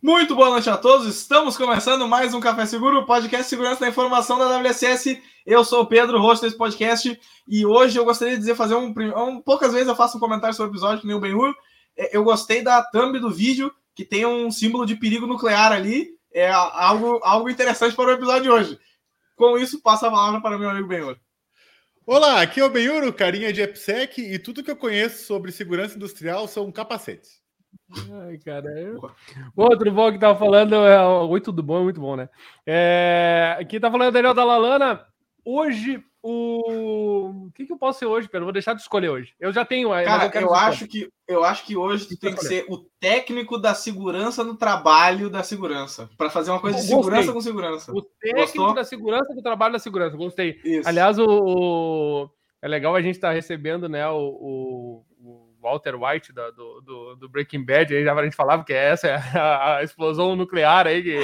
Muito boa noite a todos. Estamos começando mais um Café Seguro, podcast Segurança da Informação da WSS. Eu sou o Pedro, host desse podcast, e hoje eu gostaria de dizer, fazer um, um poucas vezes eu faço um comentário sobre o episódio, que nem o Ben-Hur. É, eu gostei da thumb do vídeo, que tem um símbolo de perigo nuclear ali. É algo, algo interessante para o episódio de hoje. Com isso, passo a palavra para o meu amigo Ben-Hur. Olá, aqui é o Benhuro, carinha de EPSEC, e tudo que eu conheço sobre segurança industrial são capacetes. Ai, cara. Eu... Outro bom que tava falando é. Oi, tudo bom? Muito bom, né? É... Aqui tá falando o Daniel da Lalana. Hoje, o. O que, que eu posso ser hoje, Pedro? Vou deixar de escolher hoje. Eu já tenho. Cara, eu, eu acho, que, eu acho que hoje tu tem que ser o técnico da segurança no trabalho da segurança. Para fazer uma coisa de segurança com segurança. O técnico Gostou? da segurança do trabalho da segurança. Gostei. Isso. Aliás, o, o, É legal a gente estar tá recebendo, né, o, o Walter White da, do, do, do, Breaking Bad, aí já a gente falava que essa é a, a explosão nuclear aí, que,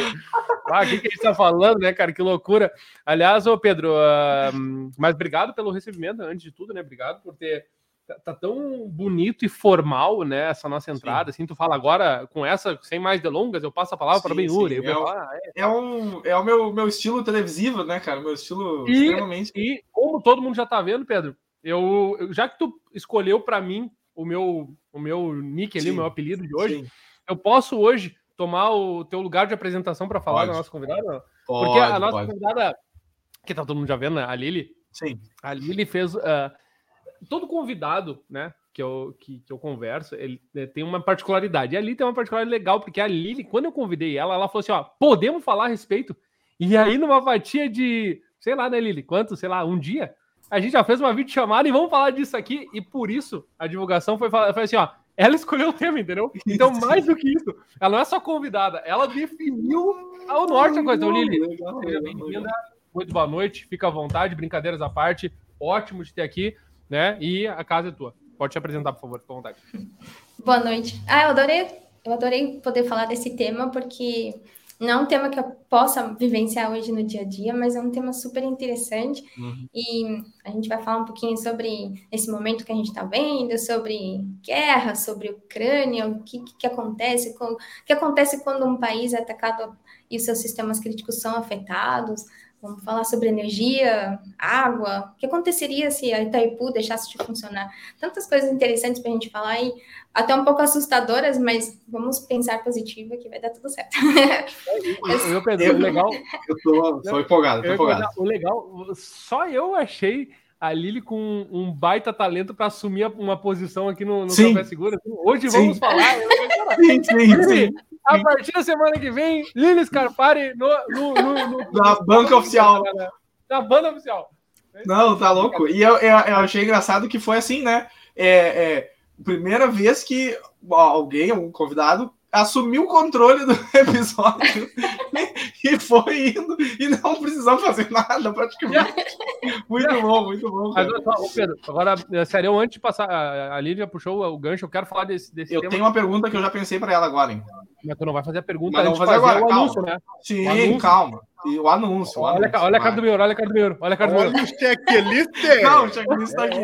ah, o que, que a gente tá falando, né, cara, que loucura. Aliás, ô Pedro, uh, mas obrigado pelo recebimento, antes de tudo, né, obrigado por ter, tá, tá tão bonito e formal, né, essa nossa entrada, sim. assim, tu fala agora, com essa, sem mais delongas, eu passo a palavra para o Benhuri. É, ah, é, é, um, é o meu, meu estilo televisivo, né, cara, meu estilo e, extremamente... E como todo mundo já tá vendo, Pedro, eu, já que tu escolheu para mim o meu, o meu nick ali, sim, o meu apelido de hoje, sim. eu posso hoje tomar o teu lugar de apresentação para falar pode. da nossa convidada? Pode, Porque a nossa pode. convidada, que tá todo mundo já vendo, né? A Lili. Sim. A Lili fez. Uh, todo convidado, né? Que eu, que, que eu converso, ele né, tem uma particularidade. E a Lili tem uma particularidade legal, porque a Lili, quando eu convidei ela, ela falou assim: ó, podemos falar a respeito? E aí, numa fatia de, sei lá, né, Lili? Quanto? Sei lá, um dia? A gente já fez uma videochamada e vamos falar disso aqui. E por isso a divulgação foi, foi assim, ó. Ela escolheu o tema, entendeu? Então, mais do que isso, ela não é só convidada, ela definiu ao norte a coisa. Então, Lili, seja bem-vinda. Muito boa noite, fica à vontade, brincadeiras à parte. Ótimo de ter aqui, né? E a casa é tua. Pode te apresentar, por favor, fica à vontade. Boa noite. Ah, eu adorei, eu adorei poder falar desse tema, porque não é um tema que eu possa vivenciar hoje no dia a dia, mas é um tema super interessante. Uhum. E a gente vai falar um pouquinho sobre esse momento que a gente está vendo, sobre guerra, sobre Ucrânia, o que, que acontece, com, o que acontece quando um país é atacado e os seus sistemas críticos são afetados. Vamos falar sobre energia, água. O que aconteceria se a Itaipu deixasse de funcionar? Tantas coisas interessantes para a gente falar e até um pouco assustadoras, mas vamos pensar positivo que vai dar tudo certo. eu, eu, Pedro, o legal. Eu tô, tô empolgado, tô empolgado. O legal, só eu achei a Lili com um baita talento para assumir uma posição aqui no, no Café Segura. Hoje vamos sim. falar. sim, sim, sim. A partir da semana que vem, Lili Scarpari no, no, no, no na banca oficial. Na banda oficial. Não, tá louco. E eu, eu, eu, achei engraçado que foi assim, né? É, é, primeira vez que alguém, um convidado, assumiu o controle do episódio e foi indo e não precisou fazer nada praticamente. Muito bom, muito bom. Mas, Pedro, agora, é, sério, antes de passar, a Lívia puxou o gancho, eu quero falar desse, desse Eu tema. tenho uma pergunta que eu já pensei para ela agora, hein? Mas tu não vai fazer a pergunta Mas não vou fazer agora, o calma. anúncio, né? Sim, anúncio. calma. E o anúncio. O olha, anúncio, olha a cara do meu, olha a cara do meu, olha a cara do meu. Olha o checklist. Não, o checklist tá aqui.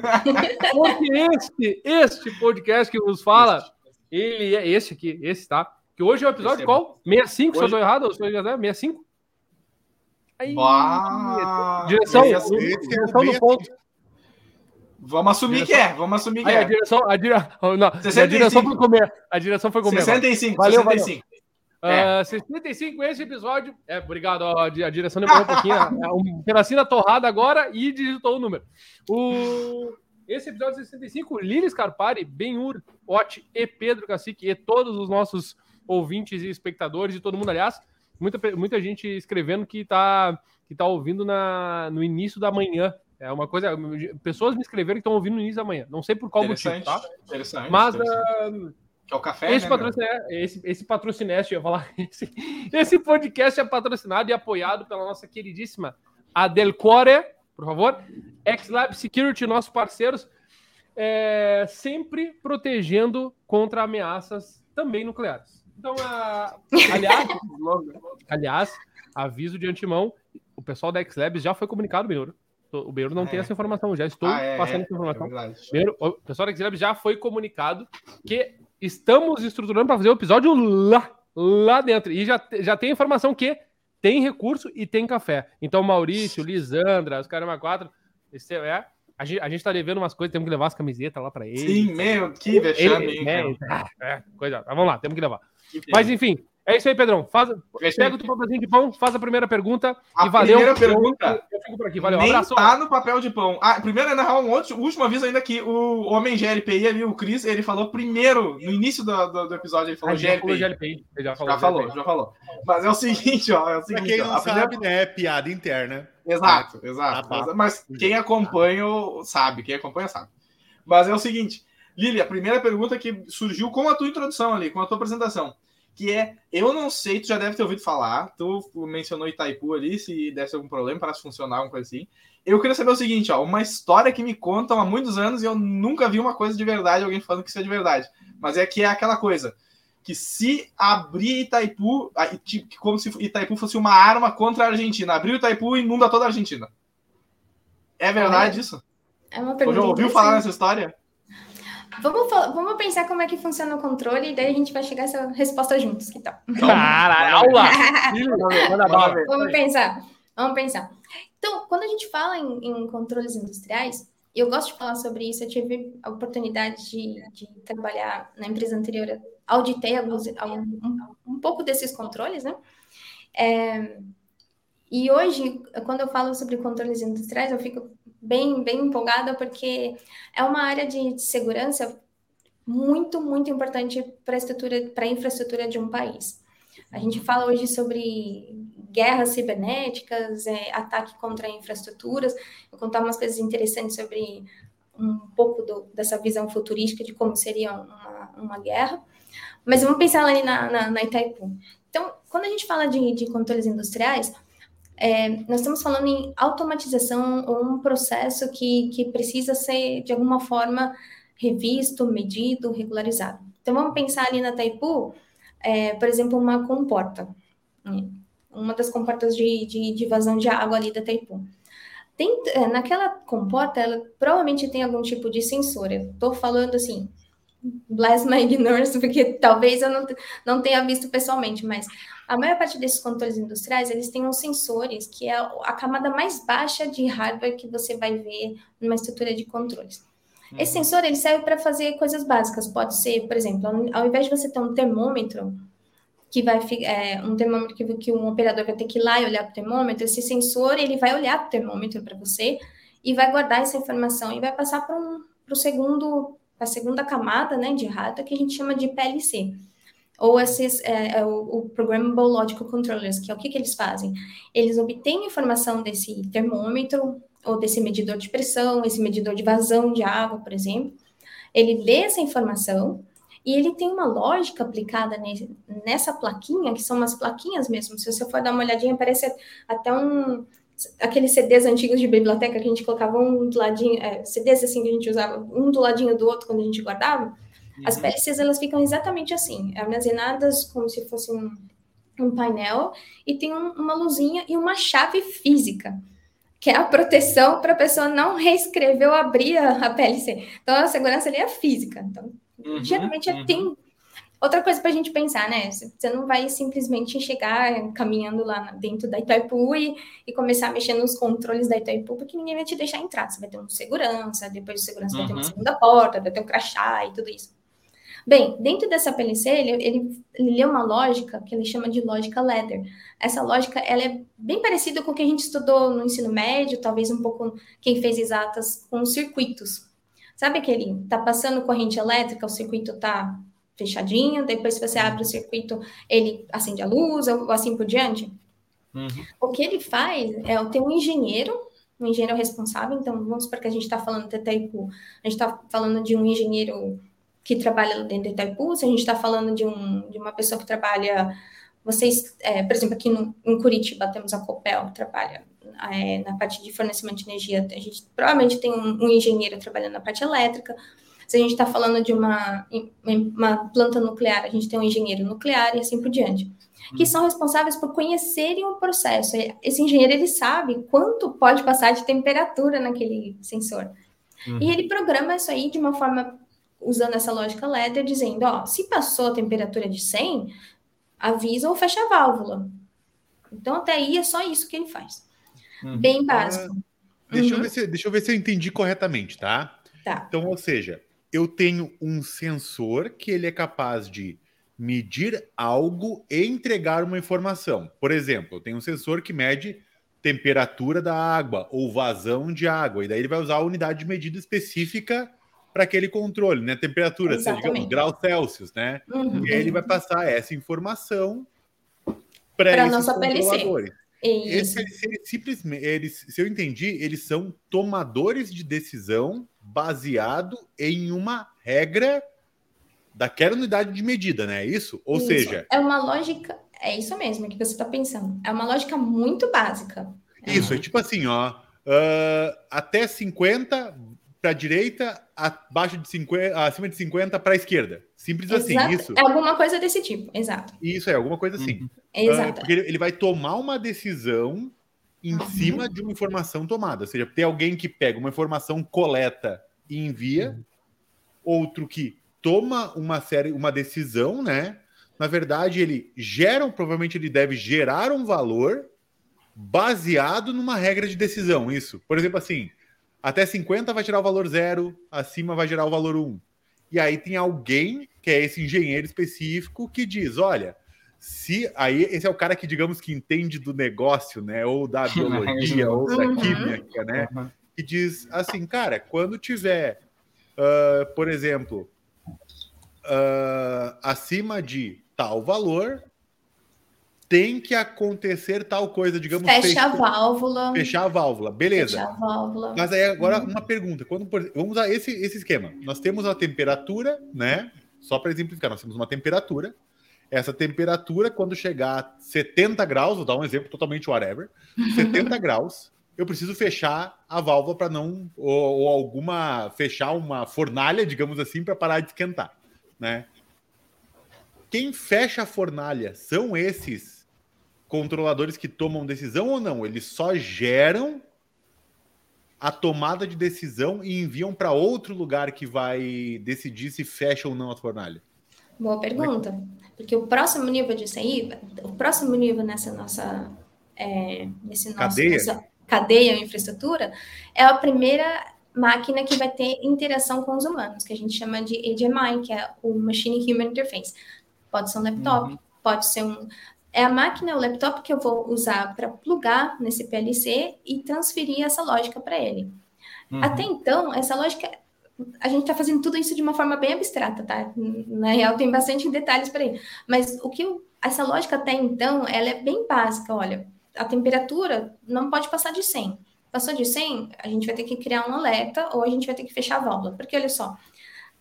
Tá aqui. Porque este, este podcast que vos fala ele é esse aqui, esse, tá? Que hoje é o episódio é qual? 65, hoje... se eu tô errado, se eu 65? Aí, direção, esse, direção do ponto. Vamos assumir direção... que é, vamos assumir que Aí, é. A direção, a, dire... não, a direção foi comer. A direção foi comer. 65, valeu, 65. Valeu. É. Uh, 65 esse episódio. É, obrigado. A, a direção demorou um pouquinho. É um pedacinho da torrada agora e digitou o número. O esse episódio 65, Lili Scarpari, Benhur, Ot e Pedro Cacique e todos os nossos ouvintes e espectadores e todo mundo, aliás, muita, muita gente escrevendo que está que tá ouvindo na, no início da manhã. É uma coisa. Pessoas me escreveram que estão ouvindo no início da manhã. Não sei por qual motivo, tá? Interessante. Mas. Interessante. Uh, que é o café, esse, né, esse, esse patrocineste, eu ia falar. Esse, esse podcast é patrocinado e apoiado pela nossa queridíssima Adelcore por favor. XLab Security, nossos parceiros, é, sempre protegendo contra ameaças também nucleares. Então, a, aliás, aliás, aviso de antemão, o pessoal da XLab já foi comunicado, Benhur. O Benhur não é. tem essa informação, já estou ah, é, passando essa informação. É Benhur, o pessoal da XLab já foi comunicado que estamos estruturando para fazer o episódio lá, lá dentro. E já, já tem informação que tem recurso e tem café. Então, Maurício, Lisandra, os Caramba 4, esse é, a gente, a gente tá devendo umas coisas, temos que levar as camisetas lá para eles. Sim, meu, que vexame. É, é, coisa. Vamos lá, temos que levar. Mas enfim, é isso aí, Pedrão. Faz, pega o teu papelzinho de pão, faz a primeira pergunta a e valeu. Primeira pergunta. Eu, fico por aqui, valeu. Nem abraço. tá no papel de pão. Ah, primeiro é narrar um outro, último aviso ainda que o homem GLPI ali, o Cris, ele falou primeiro, no início do, do, do episódio, ele falou Ah, já falou GLPI. GLPI. Ele já falou, Já falou, GLPI. já falou. Mas é o seguinte, ó. É o Pra seguinte, quem ó, não a primeira- sabe, né? É piada interna. Exato, exato. Tá, tá. Mas quem acompanha sabe, quem acompanha sabe. Mas é o seguinte, Lili, a primeira pergunta que surgiu com a tua introdução ali, com a tua apresentação, que é, eu não sei, tu já deve ter ouvido falar, tu mencionou Itaipu ali, se desse algum problema para funcionar, alguma coisa assim. Eu queria saber o seguinte, ó, uma história que me contam há muitos anos e eu nunca vi uma coisa de verdade, alguém falando que isso é de verdade. Mas é que é aquela coisa, que se abrir Itaipu, e como se Itaipu fosse uma arma contra a Argentina, abrir o Itaipu inunda toda a Argentina. É verdade isso? É uma Ou pergunta. já ouviu falar nessa história? Vamos, vamos pensar como é que funciona o controle e daí a gente vai chegar a essa resposta juntos, que tal? Caralho, aula! Manda bala. ver. Vamos pensar. Vamos pensar. Então, quando a gente fala em, em controles industriais, eu gosto de falar sobre isso, eu tive a oportunidade de, de trabalhar na empresa anterior, auditei alguns, um, um pouco desses controles, né? É, e hoje, quando eu falo sobre controles industriais, eu fico bem, bem empolgada, porque é uma área de segurança muito, muito importante para a estrutura, para a infraestrutura de um país. A gente fala hoje sobre guerras cibernéticas, é, ataque contra infraestruturas. Vou contar umas coisas interessantes sobre um pouco do, dessa visão futurística de como seria uma, uma guerra. Mas vamos pensar ali na, na, na Itaipu. Então, quando a gente fala de, de controles industriais, é, nós estamos falando em automatização ou um processo que, que precisa ser, de alguma forma, revisto, medido, regularizado. Então, vamos pensar ali na Itaipu, é, por exemplo, uma comporta. né? Uma das comportas de, de, de vazão de água ali da Itaipu. Tem, é, naquela comporta, ela provavelmente tem algum tipo de sensor. Eu estou falando assim, bless my ignorance, porque talvez eu não, não tenha visto pessoalmente, mas a maior parte desses controles industriais, eles têm uns sensores, que é a camada mais baixa de hardware que você vai ver numa estrutura de controles. Esse sensor ele serve para fazer coisas básicas. Pode ser, por exemplo, ao- invés de você ter um termômetro, que vai é, um termômetro que, que um operador vai ter que ir lá e olhar para o termômetro, esse sensor ele vai olhar para o termômetro para você e vai guardar essa informação e vai passar para um, o segundo, para a segunda camada né, de hardware que a gente chama de PLC. Ou esses, é, é, o, o Programmable Logical Controllers, que é o que, que eles fazem? Eles obtêm informação desse termômetro ou desse medidor de pressão, esse medidor de vazão de água, por exemplo. Ele lê essa informação e ele tem uma lógica aplicada nesse- nessa plaquinha, que são umas plaquinhas mesmo. Se você for dar uma olhadinha, parece até um aqueles CDs antigos de biblioteca que a gente colocava um do ladinho, é, CDs assim que a gente usava, um do ladinho do outro quando a gente guardava. As PLCs elas ficam exatamente assim, armazenadas como se fosse um, um painel e tem um- uma luzinha e uma chave física, que é a proteção para a pessoa não reescrever ou abrir a, a PLC. Então a segurança ali é física. Então, Uhum, geralmente é- uhum. tem outra coisa para a gente pensar, né? Você não vai simplesmente chegar caminhando lá dentro da Itaipu e, e começar a mexer nos controles da Itaipu, porque ninguém vai te deixar entrar. Você vai ter um segurança, depois de segurança vai ter uma Uhum. segunda porta, vai ter um crachá e tudo isso. Bem, dentro dessa PLC, ele, ele, ele lê uma lógica que ele chama de lógica ladder. Essa lógica, ela é bem parecida com o que a gente estudou no ensino médio, talvez um pouco quem fez exatas com os circuitos. Sabe aquele, tá passando corrente elétrica, o circuito tá fechadinho, depois se você abre o circuito, ele acende a luz, ou assim por diante? Uhum. O que ele faz é ter um engenheiro, um engenheiro responsável, então vamos supor que a gente está falando Itaipu, a gente está falando de um engenheiro que trabalha dentro de Itaipu, se a gente está falando de, um, de uma pessoa que trabalha, vocês, é, por exemplo, aqui no, em Curitiba temos a Copel, que trabalha é, na parte de fornecimento de energia, a gente provavelmente tem um, um engenheiro trabalhando na parte elétrica, se a gente está falando de uma, uma planta nuclear, a gente tem um engenheiro nuclear e assim por diante que são responsáveis por conhecerem o processo. Esse engenheiro ele sabe quanto pode passar de temperatura naquele sensor. Uhum. E ele programa isso aí de uma forma usando essa lógica ladder, dizendo, ó, se passou a temperatura de 100, avisa ou fecha a válvula. Então, até aí é só isso que ele faz. Uhum. Bem básico. Ah, deixa, uhum. eu ver se, deixa eu ver se eu entendi corretamente, tá? Tá. Então, ou seja, eu tenho um sensor que ele é capaz de medir algo e entregar uma informação. Por exemplo, eu tenho um sensor que mede temperatura da água ou vazão de água, e daí ele vai usar a unidade de medida específica para aquele controle, né? Temperatura, seja, digamos, graus Celsius, né? Uhum. E aí ele vai passar essa informação para esses controladores. Esse, eles, eles, simplesmente, eles, se eu entendi, eles são tomadores de decisão baseado em uma regra daquela unidade de medida, né? É isso? Ou isso. seja. É uma lógica. É isso mesmo que você está pensando. É uma lógica muito básica. Isso, é tipo assim, ó. Uh, até 50 para a direita, abaixo de 50, acima de 50 para a esquerda. Simples assim, exato. assim, isso. É alguma coisa desse tipo, exato. Isso é alguma coisa assim. Uhum. Exato. Uh, porque ele vai tomar uma decisão em uhum. cima de uma informação tomada. Ou seja, tem alguém que pega uma informação, coleta e envia, uhum. outro que toma uma série, uma decisão, né? Na verdade, ele gera, provavelmente ele deve gerar um valor baseado numa regra de decisão. Isso. Por exemplo, assim, até 50 vai tirar o valor zero, acima vai gerar o valor 1. E aí tem alguém, que é esse engenheiro específico, que diz: olha, se aí esse é o cara que, digamos, que entende do negócio, né? Ou da biologia, ou da uhum. química, né? Uhum. Que diz assim, cara, quando tiver, uh, por exemplo, uh, acima de tal valor, tem que acontecer tal coisa, digamos. Fecha a válvula. Fechar a válvula, beleza. Fecha a válvula. Mas aí agora uma pergunta. Quando, vamos usar esse, esse esquema. Nós temos a temperatura, né? Só para exemplificar, nós temos uma temperatura. Essa temperatura, quando chegar a 70 graus, vou dar um exemplo totalmente whatever, 70 graus, eu preciso fechar a válvula para não. Ou, ou, alguma. fechar uma fornalha, digamos assim, para parar de esquentar né? Quem fecha a fornalha são esses controladores que tomam decisão ou não? Eles só geram a tomada de decisão e enviam para outro lugar que vai decidir se fecha ou não a fornalha? Boa pergunta. Porque o próximo nível disso aí, o próximo nível nessa nossa, é, nesse nosso, cadeia. Nossa cadeia infraestrutura, é a primeira máquina que vai ter interação com os humanos, que a gente chama de HMI, que é o Machine Human Interface. Pode ser um laptop, uhum. pode ser um. É a máquina, o laptop que eu vou usar para plugar nesse PLC e transferir essa lógica para ele. Uhum. Até então, essa lógica. A gente está fazendo tudo isso de uma forma bem abstrata, tá? Na real, tem bastante detalhes para aí. Mas o que eu, essa lógica até então, ela é bem básica. Olha, a temperatura não pode passar de 100 Passou de 100, a gente vai ter que criar um alerta ou a gente vai ter que fechar a válvula. Porque, olha só,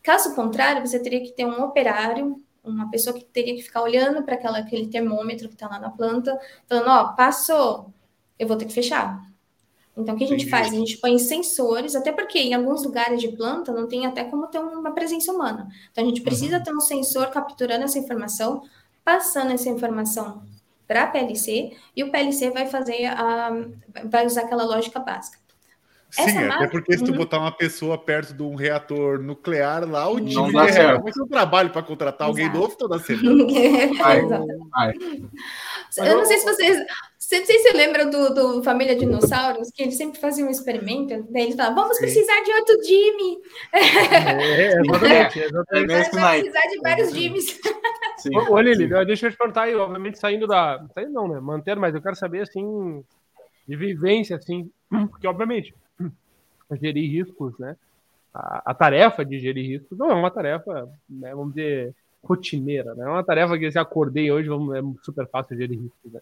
caso contrário, você teria que ter um operário, uma pessoa que teria que ficar olhando para aquele termômetro que está lá na planta, falando, ó, oh, passou, eu vou ter que fechar. Então, o que a gente Entendi. faz? A gente põe sensores, até porque em alguns lugares de planta não tem até como ter uma presença humana. Então, a gente precisa uhum. ter um sensor capturando essa informação, passando essa informação para a PLC e o PLC vai fazer a, vai usar aquela lógica básica. Sim, Essa até porque se tu uhum. botar uma pessoa perto de um reator nuclear lá, o time de reator vai ter um trabalho para contratar Exato. alguém novo toda semana. vai, vai. Eu não sei se vocês. Não sei se você lembra do, do Família Dinossauros, que eles sempre faziam um experimento, daí eles falavam, vamos Sim. precisar de outro Jimmy. É, exatamente. exatamente. É, vai precisar de vários Jimmys. Ô, Lili, deixa eu te perguntar aí, obviamente, saindo da. Saindo não, né? Manter, mas eu quero saber, assim, de vivência, assim, porque, obviamente, gerir riscos, né? A, a, tarefa de gerir riscos não é uma tarefa, né, vamos dizer, rotineira, né? É uma tarefa que se acordei hoje, vamos, é super fácil gerir riscos, né?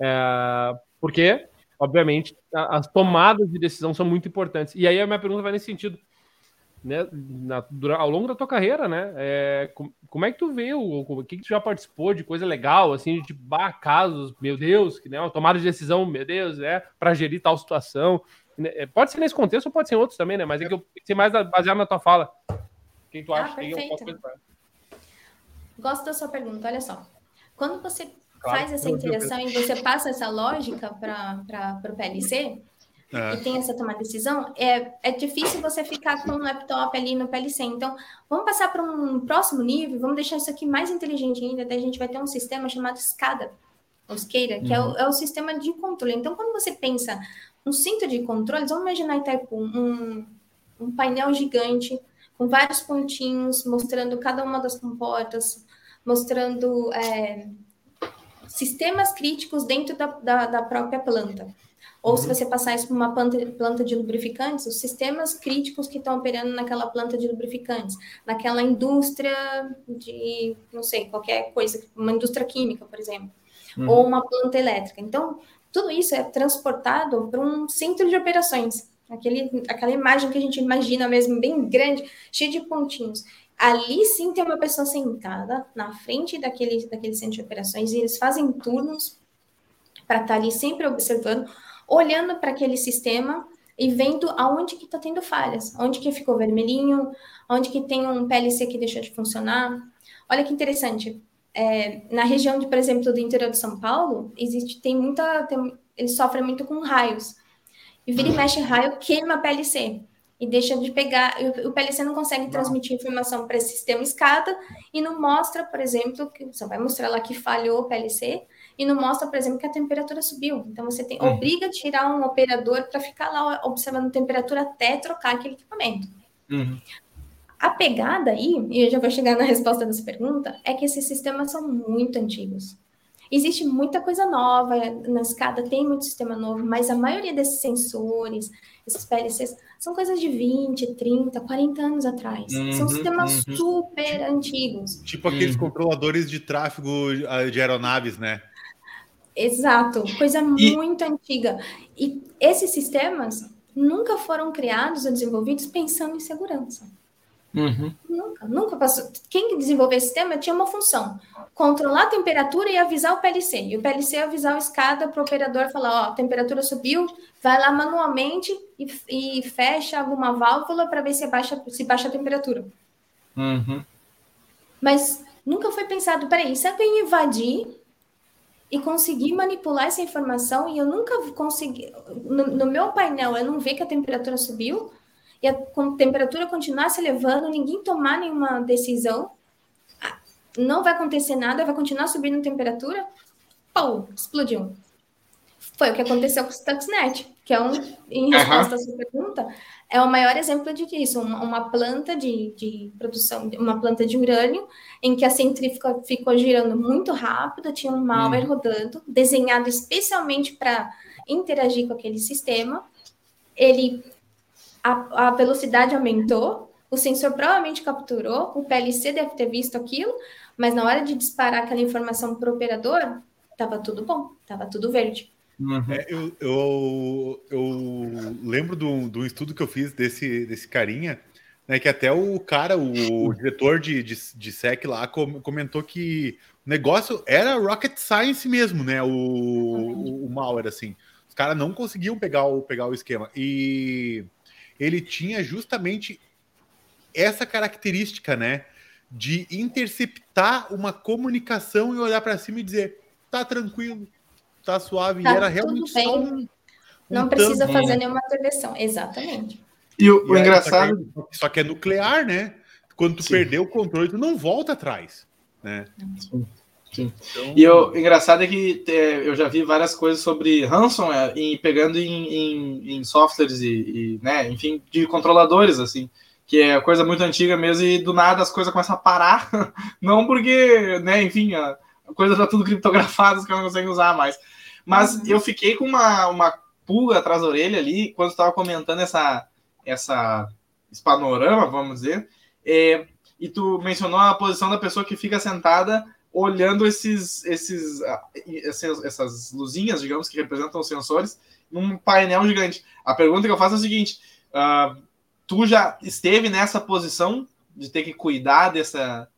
É, porque, obviamente, as tomadas de decisão são muito importantes. E aí a minha pergunta vai nesse sentido né, na, ao longo da tua carreira, né? É, como, como, é que tu vê o, o que, que tu já participou de coisa legal, assim, de bah, casos, meu Deus, que né, uma tomada de decisão, meu Deus, é para gerir tal situação. Né, é, pode ser nesse contexto ou pode ser em outros também, né? Mas é que eu pensei mais baseado na tua fala. O que tu ah, acha? Perfeito. Gosto da sua pergunta, olha só. Quando você claro, faz essa interação e você passa essa lógica para o PLC, e tem essa tomada de decisão, é, é difícil você ficar com um laptop ali no PLC. Então, vamos passar para um próximo nível, vamos deixar isso aqui mais inteligente ainda, daí a gente vai ter um sistema chamado SCADA, SCADA, que uhum. é, o, é o sistema de controle. Então, quando você pensa um cinto de controles, vamos imaginar Itaipu, um, um painel gigante com vários pontinhos mostrando cada uma das comportas, mostrando é, sistemas críticos dentro da, da, da própria planta. Ou uhum. se você passar isso para uma planta, planta de lubrificantes, os sistemas críticos que estão operando naquela planta de lubrificantes, naquela indústria de, não sei, qualquer coisa, uma indústria química, por exemplo, uhum. ou uma planta elétrica. Então, tudo isso é transportado para um centro de operações, aquele, aquela imagem que a gente imagina mesmo, bem grande, cheia de pontinhos. Ali sim tem uma pessoa sentada na frente daquele, daquele centro de operações e eles fazem turnos para estar ali sempre observando olhando para aquele sistema e vendo aonde que está tendo falhas, onde que ficou vermelhinho, onde que tem um PLC que deixou de funcionar. Olha que interessante. É, na região, de, por exemplo, do interior de São Paulo, existe, tem muita, tem, eles sofrem muito com raios. E vira e uhum. mexe raio, queima PLC e deixa de pegar. O PLC não consegue transmitir informação para esse sistema escada e não mostra, por exemplo, que só vai mostrar lá que falhou o PLC, e não mostra, por exemplo, que a temperatura subiu. Então você tem, uhum. obriga a tirar um operador para ficar lá observando a temperatura até trocar aquele equipamento. Uhum. A pegada aí, e eu já vou chegar na resposta dessa pergunta, é que esses sistemas são muito antigos. Existe muita coisa nova, na escada tem muito sistema novo, mas a maioria desses sensores, esses PLCs, são coisas de 20, 30, 40 anos atrás. Uhum, são sistemas uhum. super antigos. Tipo aqueles uhum. controladores de tráfego ah, de aeronaves, né? Exato, coisa e... muito antiga. E esses sistemas nunca foram criados ou desenvolvidos pensando em segurança. Uhum. Nunca, nunca passou. Quem desenvolveu esse sistema tinha uma função: controlar a temperatura e avisar o PLC. E o PLC avisar o escada para o operador falar: ó, a temperatura subiu, vai lá manualmente e, e fecha alguma válvula para ver se baixa, se baixa a temperatura. Uhum. Mas nunca foi pensado: peraí, se alguém invadir e conseguir manipular essa informação e eu nunca consegui no, no, meu painel eu não ver que a temperatura subiu e a, temperatura continuar se elevando, ninguém tomar nenhuma decisão, não vai acontecer nada, vai continuar subindo a temperatura, pau, explodiu. Foi o que aconteceu com o Stuxnet, que é um, em resposta uhum. à sua pergunta, é o maior exemplo disso, uma, uma planta de, de, produção, uma planta de urânio, em que a centrífuga ficou girando muito rápido, tinha um malware hum. rodando, desenhado especialmente para interagir com aquele sistema. Ele a, a velocidade aumentou, o sensor provavelmente capturou, o PLC deve ter visto aquilo, mas na hora de disparar aquela informação para o operador, estava tudo bom, estava tudo verde. Uhum. É, eu, eu, eu, lembro do, do estudo que eu fiz desse, desse carinha, né, que até o cara, o diretor de, de, de SEC lá, comentou que o negócio era rocket science mesmo, né? O, o, o malware, assim. Os caras não conseguiam pegar o, pegar o esquema. E ele tinha justamente essa característica, né? De interceptar uma comunicação e olhar para cima e dizer: tá tranquilo, tá suave. Tá, e era realmente só um, um Não precisa fazer nenhuma intervenção. Exatamente. E o, e o engraçado. Só que, é, só que, é, nuclear, né? Quando tu Sim. perder o controle, tu não volta atrás. Né? Sim. Sim. Então... E o engraçado é que é, eu já vi várias coisas sobre ransomware em, pegando em, em, em softwares e, e, né, enfim, de controladores, assim, que é coisa muito antiga mesmo, e do nada as coisas começam a parar, não porque, né, enfim, a, a coisa tá tudo criptografada, os caras não conseguem usar mais. Mas uhum. eu fiquei com uma, uma pulga atrás da orelha ali, quando estava comentando essa, essa, esse panorama, vamos dizer, é, e tu mencionou a posição da pessoa que fica sentada olhando esses, esses, essas, essas luzinhas, digamos, que representam os sensores, num painel gigante. A pergunta que eu faço é a seguinte: uh, tu já esteve nessa posição de ter que cuidar dessa,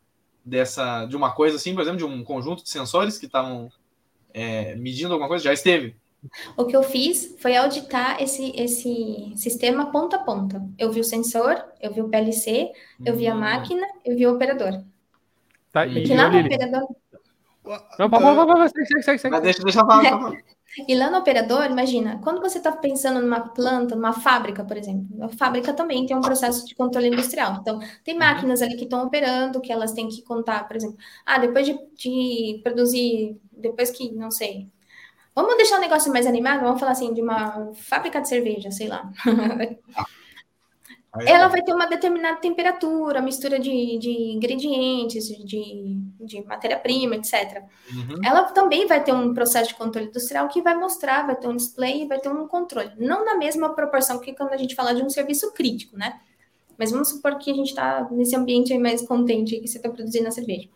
dessa, de uma coisa assim, por exemplo, de um conjunto de sensores que estavam é, medindo alguma coisa? Já esteve? O que eu fiz foi auditar esse, esse sistema ponta a ponta. Eu vi o sensor, eu vi o PLC, eu vi a hum. máquina, eu vi o operador. Tá, e, Porque na operador... Não, pá, pá, pá, segue, segue, segue. Deixa, deixa eu falar. deixa eu falar. E lá no operador, imagina, quando você está pensando numa planta, numa fábrica, por exemplo, a fábrica também tem um processo de controle industrial. Então, tem máquinas ali que estão operando, que elas têm que contar, por exemplo, ah, depois de, de produzir, depois que, não sei, vamos deixar o negócio mais animado, vamos falar assim, de uma fábrica de cerveja, sei lá. Ela vai ter uma determinada temperatura, mistura de, de ingredientes, de, de matéria-prima, etc. Uhum. Ela também vai ter um processo de controle industrial que vai mostrar, vai ter um display, vai ter um controle. Não na mesma proporção que quando a gente fala de um serviço crítico, né? Mas vamos supor que a gente está nesse ambiente mais contente que você está produzindo a cerveja.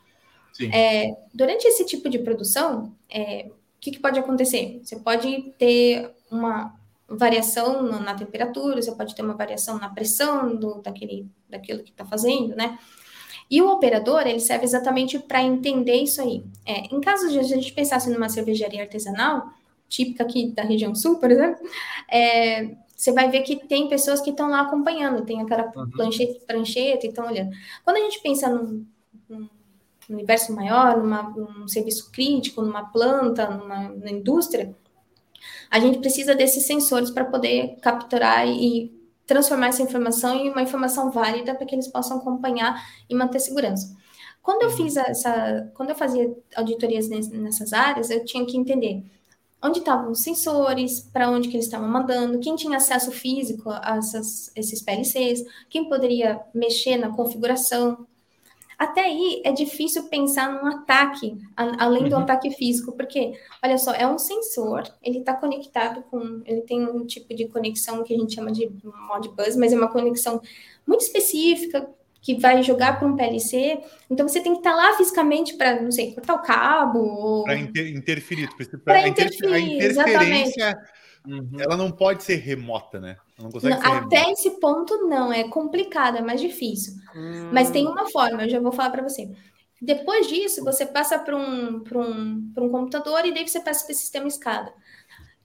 É, durante esse tipo de produção, é, o que, que pode acontecer? Você pode ter uma variação na, na temperatura, você pode ter uma variação na pressão do, daquele, daquilo que está fazendo, né? E o operador, ele serve exatamente para entender isso aí. É, em caso de a gente pensasse numa cervejaria artesanal, típica aqui da região sul, por exemplo, é, você vai ver que tem pessoas que estão lá acompanhando, tem aquela Uhum. plancheta, prancheta e estão olhando. Quando a gente pensa num, num universo maior, numa, num serviço crítico, numa planta, numa, numa indústria, a gente precisa desses sensores para poder capturar e transformar essa informação em uma informação válida para que eles possam acompanhar e manter segurança. Quando eu fiz essa, quando eu fazia auditorias nes- nessas áreas, eu tinha que entender onde estavam os sensores, para onde que eles estavam mandando, quem tinha acesso físico a essas, esses PLCs, quem poderia mexer na configuração. Até aí é difícil pensar num ataque, a- além do Uhum. ataque físico, porque, olha só, é um sensor, ele está conectado com, ele tem um tipo de conexão que a gente chama de Modbus, mas é uma conexão muito específica, que vai jogar para um PLC, então você tem que estar lá fisicamente para, não sei, cortar o cabo, ou... Para interferir. tu precisa- Pra a inter- interferir, a interferência, Uhum. ela não pode ser remota, né? Não até esse ponto não, é complicado, é mais difícil. Mas tem uma forma, eu já vou falar para você. Depois disso, você passa para um, pra um, pra um computador e daí você passa para esse sistema escada.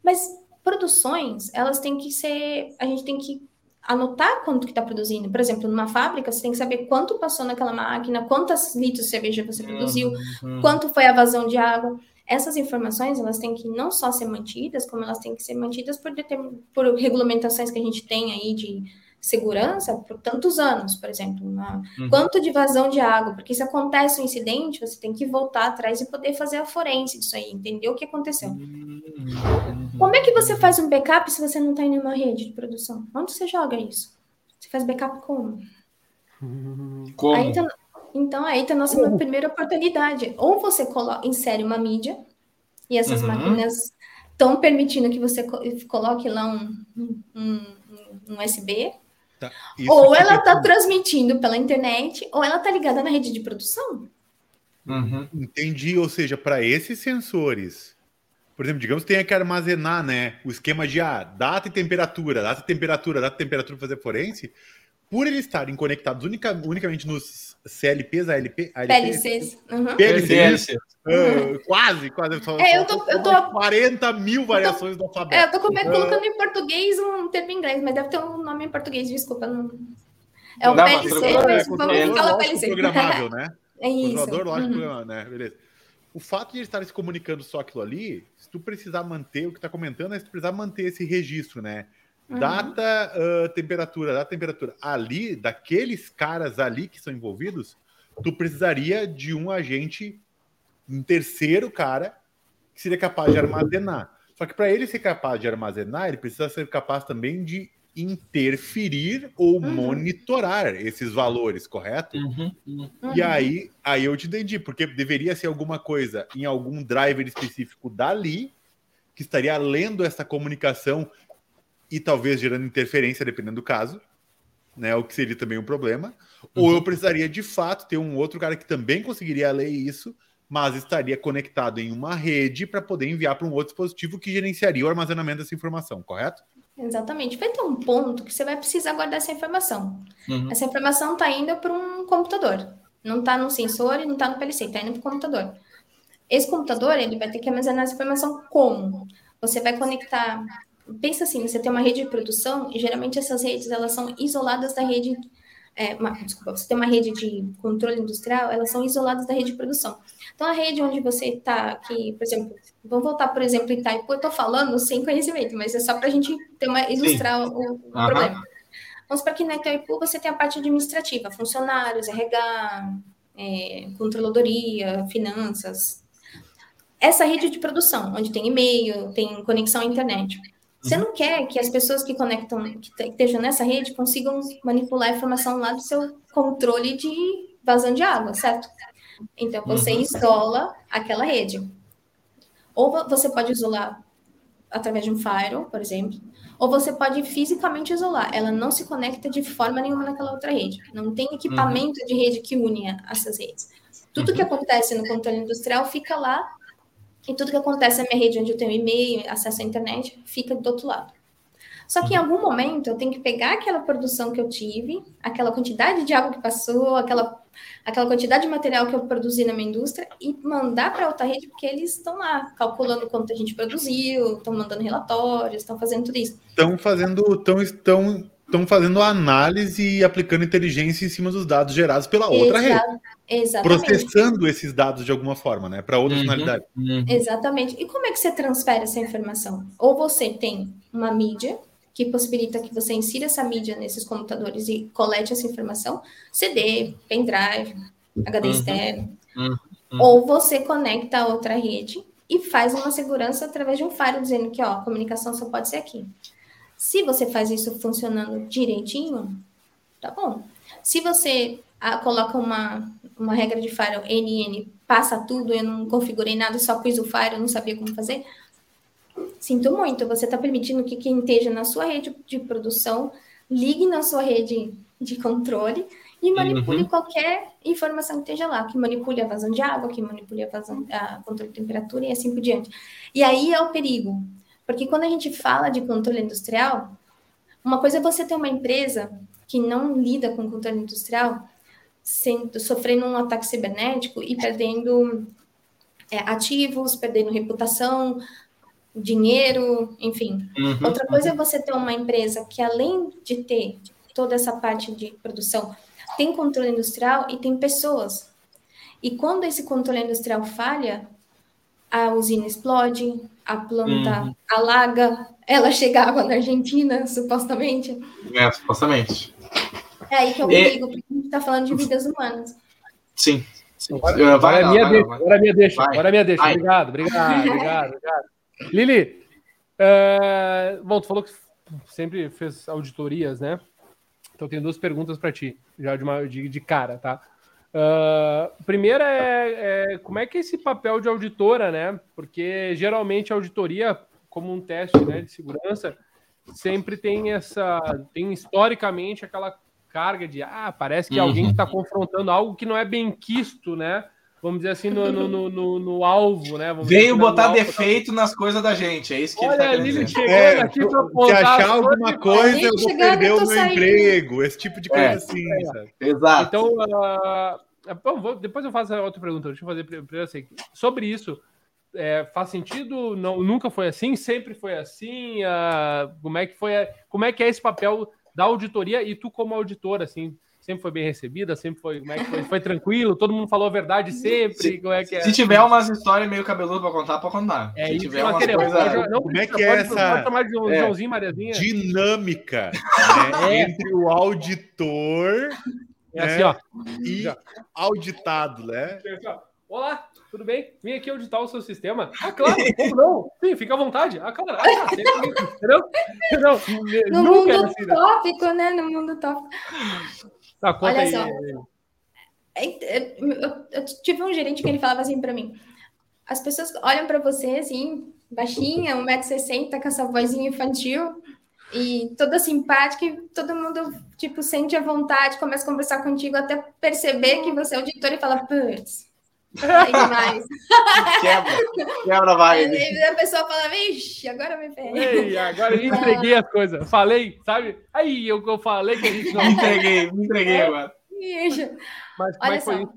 Mas produções, elas têm que ser. A gente tem que anotar quanto que está produzindo. Por exemplo, numa fábrica, você tem que saber quanto passou naquela máquina, quantas litros de cerveja você produziu, Uhum. quanto foi a vazão de água. Essas informações, elas têm que não só ser mantidas, como elas têm que ser mantidas por, por regulamentações que a gente tem aí de segurança por tantos anos, por exemplo. na- Uhum. Quanto de vazão de água, porque se acontece um incidente, você tem que voltar atrás e poder fazer a forense disso aí, entender o que aconteceu. Uhum. Como é que você faz um backup se você não está em nenhuma rede de produção? Onde você joga isso? Você faz backup como? Como? Aí tá- então, aí está a nossa primeira oportunidade. Ou você colo- insere uma mídia, e essas Uhum. máquinas estão permitindo que você co- coloque lá um, um, um USB, Tá. Ou ela está transmitindo pela internet, ou ela está ligada na rede de produção. Uhum. Entendi, ou seja, para esses sensores, por exemplo, digamos que tenha que armazenar, né, o esquema de ah, data e temperatura, data e temperatura, data e temperatura para fazer forense, por eles estarem conectados única, unicamente nos CLPs, ALP, ALP, PLCs. Uhum. PLCs, ah, quase, quase. Só, É, eu tô- eu tô- 40 mil variações do É, alfabeto. eu tô come- colocando em português um termo em inglês, mas deve ter um nome em português, desculpa. Não... É o PLC, mas é, vamos falar PLC. programável, né? É isso. Controlador lógico Uhum. programável, né? Beleza. O fato de eles estarem se comunicando só aquilo ali, se tu precisar manter, o que tá comentando é se tu precisar manter esse registro, né? Uhum. Data, ah, temperatura, data, temperatura. Ali, daqueles caras ali que são envolvidos, tu precisaria de um agente, um terceiro cara, que seria capaz de armazenar. Só que para ele ser capaz de armazenar, ele precisa ser capaz também de interferir ou Uhum. monitorar esses valores, correto? Uhum. Uhum. E aí, aí eu te entendi, porque deveria ser alguma coisa em algum driver específico dali que estaria lendo essa comunicação e talvez gerando interferência, dependendo do caso, né? O que seria também um problema. Ou eu precisaria de fato ter um outro cara que também conseguiria ler isso, mas estaria conectado em uma rede para poder enviar para um outro dispositivo que gerenciaria o armazenamento dessa informação, correto? Exatamente. Vai ter um ponto que você vai precisar guardar essa informação. Uhum. Essa informação está indo para um computador. Não está no sensor e não está no PLC, está indo para o computador. Esse computador, ele vai ter que armazenar essa informação como? Você vai conectar... Pensa assim, você tem uma rede de produção e geralmente essas redes, elas são isoladas da rede é, uma, desculpa, você tem uma rede de controle industrial, elas são isoladas da rede de produção. Então, a rede onde você está aqui, por exemplo, vamos voltar, por exemplo, em Itaipu, eu estou falando sem conhecimento, mas é só para a gente ter uma, ilustrar Sim. o, o problema. Vamos para que na Itaipu você tem a parte administrativa, funcionários, RH, é, controladoria, finanças. Essa rede de produção, onde tem e-mail, tem conexão à internet. Você não quer que as pessoas que conectam, que estejam nessa rede, consigam manipular a informação lá do seu controle de vazão de água, certo? Então, você uhum. isola aquela rede. Ou você pode isolar através de um firewall, por exemplo, ou você pode fisicamente isolar. Ela não se conecta de forma nenhuma naquela outra rede. Não tem equipamento uhum. de rede que une essas redes. Tudo uhum. que acontece no controle industrial fica lá e tudo que acontece na minha rede, onde eu tenho e-mail, acesso à internet, fica do outro lado. Só que em algum momento eu tenho que pegar aquela produção que eu tive, aquela quantidade de água que passou, aquela, aquela quantidade de material que eu produzi na minha indústria e mandar para outra rede, porque eles estão lá calculando quanto a gente produziu, estão mandando relatórios, estão fazendo tudo isso. Estão fazendo, estão, estão estão fazendo análise e aplicando inteligência em cima dos dados gerados pela outra rede. Exatamente. Processando esses dados de alguma forma, né? Para outra uhum, finalidade. Uhum. Exatamente. E como é que você transfere essa informação? Ou você tem uma mídia que possibilita que você insira essa mídia nesses computadores e colete essa informação, CD, pendrive, HD uhum, externo. Uhum. Ou você conecta a outra rede e faz uma segurança através de um firewall dizendo que ó, a comunicação só pode ser aqui. Se você faz isso funcionando direitinho, tá bom. Se você ah, coloca uma, uma regra de firewall NN, passa tudo, eu não configurei nada, só pus o firewall, não sabia como fazer, sinto muito, você está permitindo que quem esteja na sua rede de produção ligue na sua rede de controle e manipule uhum. qualquer informação que esteja lá, que manipule a vazão de água, que manipule a vazão, a controle de temperatura e assim por diante. E aí é o perigo, porque quando a gente fala de controle industrial, uma coisa é você ter uma empresa que não lida com controle industrial, sendo, sofrendo um ataque cibernético e perdendo é, ativos, perdendo reputação, dinheiro, enfim. Uhum, Outra coisa uhum. é você ter uma empresa que, além de ter toda essa parte de produção, tem controle industrial e tem pessoas. E quando esse controle industrial falha, a usina explode, a planta uhum. alaga, ela chega água na Argentina, supostamente. É, supostamente. É aí que eu digo, a gente está falando de vidas humanas. Sim. Sim. Agora, vai, agora, minha deixa, agora minha deixa, agora minha deixa. Obrigado, obrigado, obrigado, obrigado. Lili, uh, bom, tu falou que sempre fez auditorias, né? Então tenho duas perguntas para ti, já de, uma, de, de cara, tá? Uh, primeira é, é, como é que é esse papel de auditora, né? Porque geralmente a auditoria, como um teste né, de segurança, sempre tem essa, tem historicamente aquela carga de ah, parece que uhum. alguém está confrontando algo que não é bem quisto, né? Vamos dizer assim, no, no, no, no alvo, né? Vamos Veio assim, botar alvo, defeito tá... nas coisas da gente, é isso que Olha, ele tá chegando é, aqui pra Se achar alguma coisa, eu vou perder o meu saindo. emprego, esse tipo de coisa é, assim, é. Exato. Então, uh, Bom, vou, depois eu faço outra pergunta. Deixa eu fazer primeiro assim. Sobre isso, é, faz sentido? Não, nunca foi assim? Sempre foi assim? Uh, como é que foi? Como é que é esse papel da auditoria e tu como auditor, assim? Sempre foi bem recebida? Sempre foi, como é que foi? Foi tranquilo? Todo mundo falou a verdade sempre? Se, como é que é? se tiver umas histórias meio cabeludas para contar, para contar. É, se tiver umas coisas... Não, como é que é essa é, dinâmica né, é. entre o auditor é assim, ó. E auditado, né? Olá, tudo bem? Vim aqui auditar o seu sistema. Ah, claro, como não? Sim, fica à vontade. Ah, claro. Ah, entendeu? Não, no mundo é assim, né? tópico, né? No mundo tópico. Tá, conta Olha aí. só. Eu, eu tive um gerente que ele falava assim para mim: as pessoas olham para você assim, baixinha, 1,60m, com essa vozinha infantil, e toda simpática e todo mundo, tipo, sente a vontade, começa a conversar contigo até perceber que você é auditor e fala, putz, aí demais. Quebra, quebra vai. A pessoa fala, vixe, agora me ferrei. agora eu entreguei as coisas. Falei, sabe? Aí eu, eu falei que a gente não. Me entreguei, me entreguei agora. Mas como Olha é que foi isso?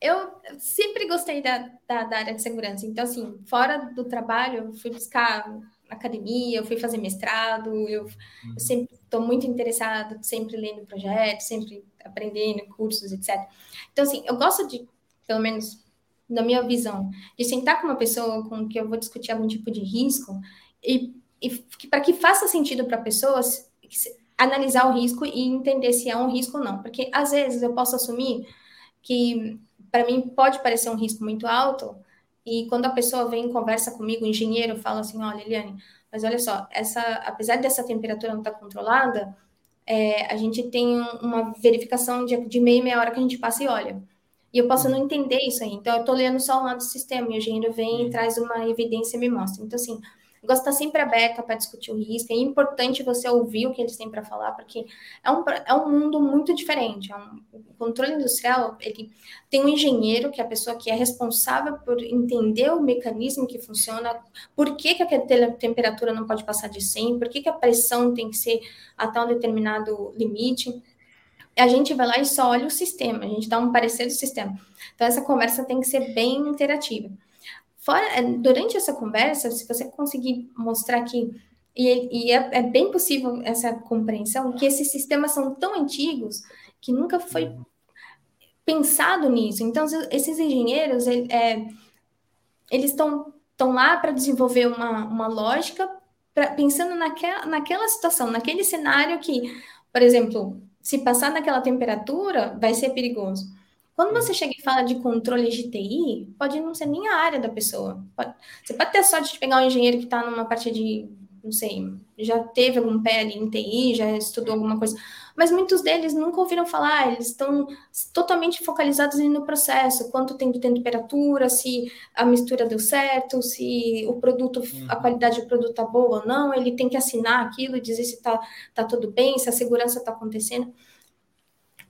Eu sempre gostei da, da, da área de segurança. Então, assim, fora do trabalho, fui buscar academia, eu fui fazer mestrado, eu, eu, sempre estou muito interessada, sempre lendo projetos, sempre aprendendo cursos, etc. Então, assim, eu gosto de, pelo menos na minha visão, de sentar com uma pessoa com que eu vou discutir algum tipo de risco e, e para que faça sentido para pessoas analisar o risco e entender se é um risco ou não. Porque às vezes eu posso assumir que para mim pode parecer um risco muito alto, e quando a pessoa vem conversa comigo, o engenheiro fala assim: olha, Liliane, mas olha só, essa, apesar dessa temperatura não estar tá controlada, é, a gente tem uma verificação de, de meia meia hora que a gente passa e olha. E eu posso não entender isso aí. Então, eu estou lendo só um lado do sistema, e o engenheiro vem e traz uma evidência e me mostra. Então, assim, eu gosto de estar sempre aberta para discutir o risco. É importante você ouvir o que eles têm para falar, porque é um, é um mundo muito diferente. É um, o controle industrial, ele tem um engenheiro, que é a pessoa que é responsável por entender o mecanismo que funciona, por que, que a temperatura não pode passar de 100, por que, que a pressão tem que ser até um determinado limite a gente vai lá e só olha o sistema, a gente dá um parecer do sistema. Então, essa conversa tem que ser bem interativa. Fora, é, durante essa conversa, se você conseguir mostrar que e, e é, é, bem possível essa compreensão que esses sistemas são tão antigos que nunca foi pensado nisso. Então, esses engenheiros, ele, é, eles estão lá para desenvolver uma, uma lógica pra, pensando naquela, naquela situação, naquele cenário que, por exemplo, se passar naquela temperatura, vai ser perigoso. Quando você chega e fala de controle de TI, pode não ser nem a área da pessoa. Pode, você pode ter sorte de pegar um engenheiro que está numa parte de, não sei, já teve algum pé ali em TI, já estudou alguma coisa, mas muitos deles nunca ouviram falar, eles estão totalmente focalizados no processo, quanto tem de temperatura, se a mistura deu certo, se o produto, a uhum. qualidade do produto está boa ou não, ele tem que assinar aquilo e dizer se está tá tudo bem, se a segurança está acontecendo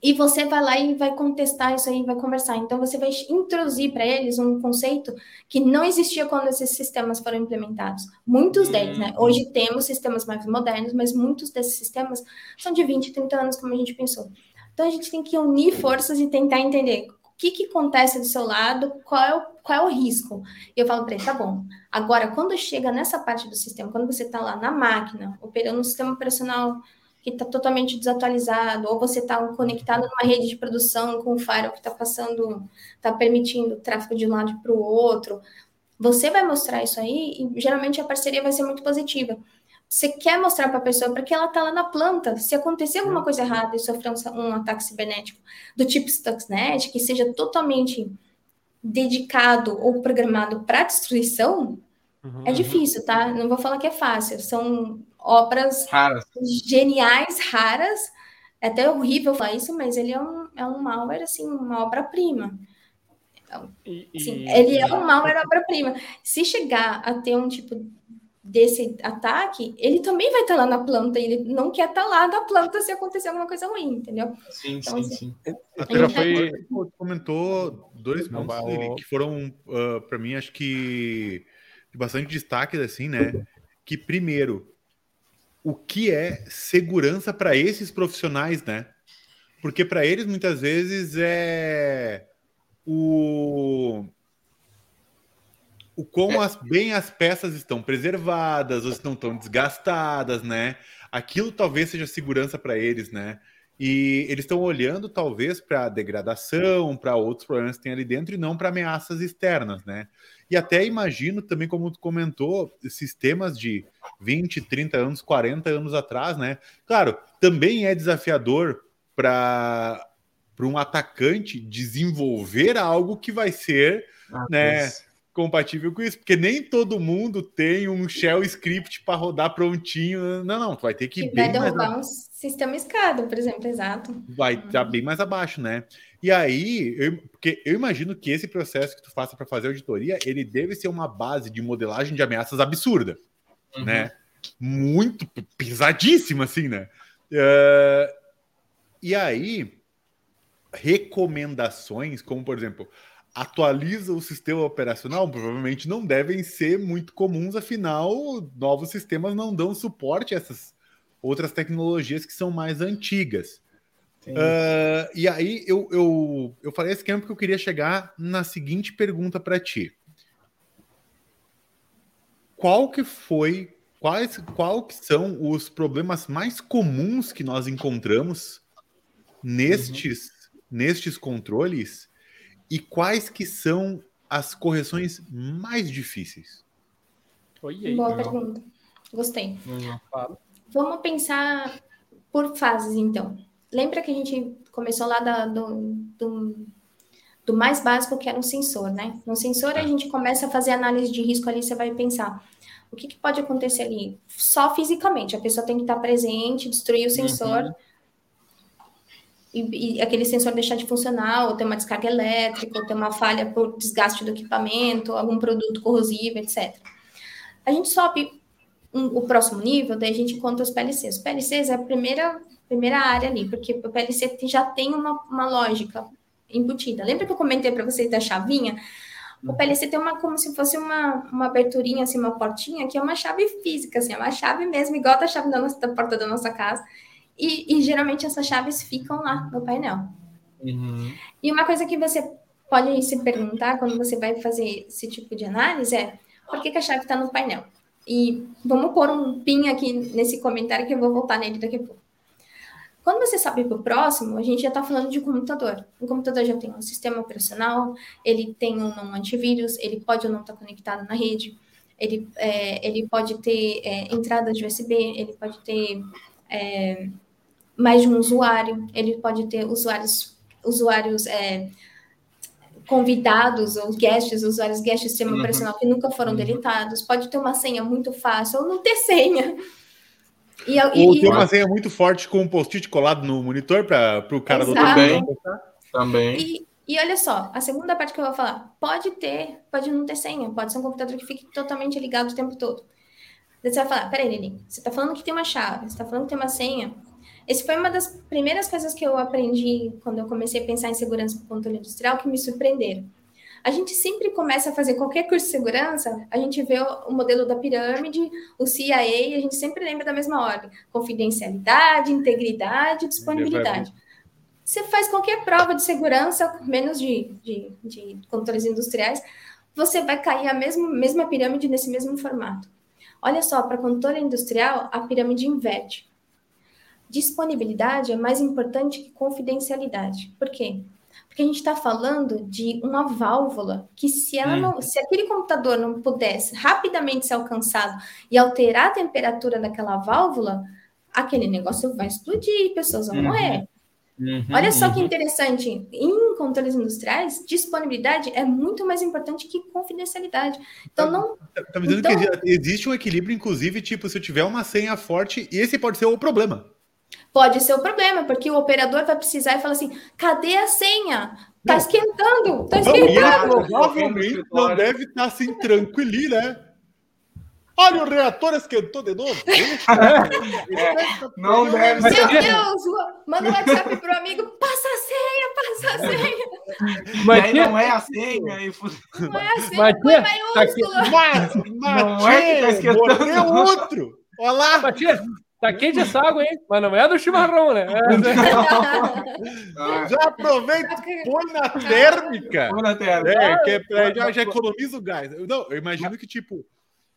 e você vai lá e vai contestar isso aí, vai conversar. Então, você vai introduzir para eles um conceito que não existia quando esses sistemas foram implementados. Muitos uhum. deles, né? Hoje temos sistemas mais modernos, mas muitos desses sistemas são de 20, 30 anos, como a gente pensou. Então, a gente tem que unir forças e tentar entender o que, que acontece do seu lado, qual é o, qual é o risco. E eu falo para ele, tá bom. Agora, quando chega nessa parte do sistema, quando você está lá na máquina, operando um sistema operacional que está totalmente desatualizado, ou você está conectado numa rede de produção com um firewall que está passando, está permitindo tráfego de um lado para o outro. Você vai mostrar isso aí e geralmente a parceria vai ser muito positiva. Você quer mostrar para a pessoa porque ela está lá na planta. Se acontecer alguma coisa errada e sofrer um, um ataque cibernético do tipo Stuxnet, que seja totalmente dedicado ou programado para destruição, uhum. é difícil, tá? Não vou falar que é fácil. São obras raras. geniais, raras. É até horrível falar isso, mas ele é um, é um malware, assim, uma obra-prima. Assim, ele é um malware obra-prima. Se chegar a ter um tipo desse ataque, ele também vai estar lá na planta, ele não quer estar lá na planta se acontecer alguma coisa ruim, entendeu? Sim, então, sim, assim, sim. Até já foi... comentou dois pontos que foram, uh, ah, para mim, acho que de bastante destaque, assim, né? Que primeiro, o que é segurança para esses profissionais, né? Porque para eles muitas vezes é o o como as, bem as peças estão preservadas, ou estão tão desgastadas, né? Aquilo talvez seja segurança para eles, né? E eles estão olhando talvez para degradação, para outros problemas que tem ali dentro e não para ameaças externas, né? E até imagino também, como tu comentou, sistemas de 20, 30 anos, 40 anos atrás, né? Claro, também é desafiador para um atacante desenvolver algo que vai ser ah, né, compatível com isso, porque nem todo mundo tem um shell script para rodar prontinho. Não, não, tu vai ter que. que vai derrubar mais... um sistema escada, por exemplo, exato. Vai estar tá bem mais abaixo, né? E aí, eu, porque eu imagino que esse processo que tu faça para fazer auditoria, ele deve ser uma base de modelagem de ameaças absurda, uhum. né? Muito pesadíssima, assim, né? Uh, e aí, recomendações, como por exemplo, atualiza o sistema operacional, provavelmente não devem ser muito comuns, afinal, novos sistemas não dão suporte a essas outras tecnologias que são mais antigas. Uh, e aí eu, eu, eu falei esse esquema porque eu queria chegar na seguinte pergunta para ti. Qual que foi quais, qual que são os problemas mais comuns que nós encontramos nestes, uhum. nestes controles e quais que são as correções mais difíceis? Oi, Boa pergunta. Gostei. Uhum. Vamos pensar por fases, então. Lembra que a gente começou lá da, do, do, do, mais básico, que era um sensor, né? No sensor, a gente começa a fazer análise de risco ali, você vai pensar, o que, que pode acontecer ali? Só fisicamente, a pessoa tem que estar presente, destruir o sensor, uhum. E, e, aquele sensor deixar de funcionar, ou ter uma descarga elétrica, ou ter uma falha por desgaste do equipamento, algum produto corrosivo, etc. A gente sobe um, o próximo nível, daí a gente conta os PLCs. Os PLCs é a primeira, primeira área ali, porque o PLC já tem uma, uma lógica embutida. Lembra que eu comentei para vocês da chavinha? O PLC tem uma como se fosse uma, uma aberturinha, assim, uma portinha, que é uma chave física, assim, é uma chave mesmo, igual a chave da, nossa, da porta da nossa casa. E, e, geralmente essas chaves ficam lá no painel. Uhum. E uma coisa que você pode se perguntar quando você vai fazer esse tipo de análise é por que, que a chave está no painel? E vamos pôr um pin aqui nesse comentário que eu vou voltar nele daqui a pouco. Quando você sobe para o próximo, a gente já está falando de computador. O computador já tem um sistema operacional, ele tem ou não antivírus, ele pode ou não estar tá conectado na rede, ele, é, ele pode ter é, entradas de USB, ele pode ter é, mais de um usuário, ele pode ter usuários, usuários é, convidados ou guests, usuários guests do sistema uhum. operacional que nunca foram uhum. deletados, pode ter uma senha muito fácil ou não ter senha. E, ou e, ter uma senha muito forte com um post-it colado no monitor para o cara Exato. do também. também. E, e olha só, a segunda parte que eu vou falar, pode ter, pode não ter senha, pode ser um computador que fique totalmente ligado o tempo todo. Daí você vai falar, peraí, Lili, você está falando que tem uma chave, você está falando que tem uma senha, esse foi uma das primeiras coisas que eu aprendi quando eu comecei a pensar em segurança para controle industrial que me surpreenderam. A gente sempre começa a fazer qualquer curso de segurança, a gente vê o, modelo da pirâmide, o CIA, e a gente sempre lembra da mesma ordem: confidencialidade, integridade, disponibilidade. Você faz qualquer prova de segurança, menos de, de, de controles industriais, você vai cair a mesma, mesma pirâmide nesse mesmo formato. Olha só, para controle industrial, a pirâmide inverte disponibilidade é mais importante que confidencialidade. Por quê? Porque a gente está falando de uma válvula que, se, ela hum. não, se aquele computador não pudesse rapidamente ser alcançado e alterar a temperatura daquela válvula, aquele negócio vai explodir, pessoas vão uhum. morrer. Uhum, Olha só uhum. que interessante, em controles industriais, disponibilidade é muito mais importante que confidencialidade. Então tá, não. Tá, tá me dizendo então, que existe um equilíbrio, inclusive, tipo, se eu tiver uma senha forte, esse pode ser o problema. Pode ser o problema, porque o operador vai precisar e falar assim: cadê a senha? Tá esquentando, tá esquentando. provavelmente não deve estar tá assim tranquilinho, né? Olha, o reator esquentou de novo. é, não deve ser. Meu Deus, manda um WhatsApp pro amigo, passa a senha, passa a senha. Mas aí não é a senha. Aí... Não é a senha, maiúsculo. Mas, mas, não é que tá esquentando. outro. Olá. Matia, Tá quente essa água, hein? Mas não é do chimarrão, né? É, já aproveita, põe na térmica. Põe na térmica. É, que é, já, já economiza o gás. Não, eu imagino que, tipo,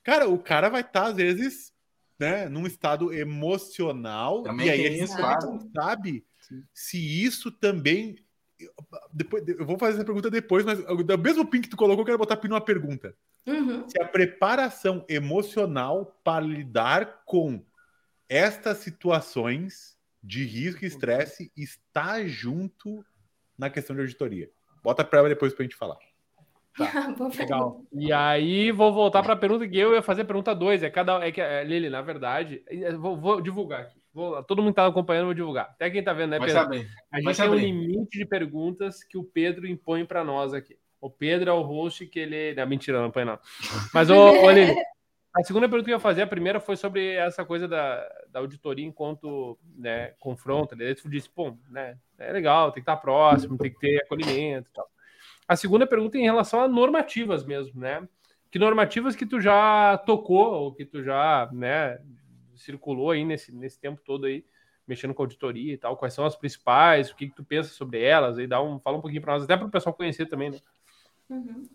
cara, o cara vai estar, tá, às vezes, né, num estado emocional. Também e aí ele isso, não sabe Sim. se isso também. Depois, eu vou fazer essa pergunta depois, mas do mesmo pin que tu colocou, eu quero botar pin numa pergunta. Uhum. Se a preparação emocional para lidar com estas situações de risco e estresse está junto na questão de auditoria. Bota para depois para a gente falar. Tá. Legal. E aí vou voltar para a pergunta que eu ia fazer pergunta 2. É cada é que é, Lili, na verdade, vou, vou divulgar aqui. Vou, todo mundo está acompanhando, vou divulgar. Até quem está vendo, né, Pedro? A gente tem um limite de perguntas que o Pedro impõe para nós aqui. O Pedro é o host que ele. Não, mentira, não põe não. Mas, ô, ô Lili, a segunda pergunta que eu ia fazer, a primeira foi sobre essa coisa da, da auditoria enquanto né, confronta. Ele disse, pô, né, é legal, tem que estar próximo, tem que ter acolhimento e tal. A segunda pergunta é em relação a normativas mesmo, né? Que normativas que tu já tocou ou que tu já, né, circulou aí nesse, nesse tempo todo aí, mexendo com auditoria e tal? Quais são as principais? O que, que tu pensa sobre elas? Aí dá um, fala um pouquinho para nós, até para o pessoal conhecer também, né? Uhum.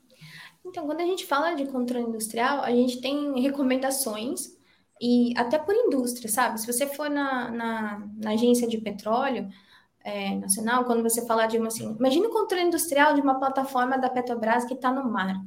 Então, quando a gente fala de controle industrial, a gente tem recomendações e até por indústria, sabe? Se você for na, na, na agência de petróleo é, nacional, quando você falar de uma assim, imagina o controle industrial de uma plataforma da Petrobras que está no mar.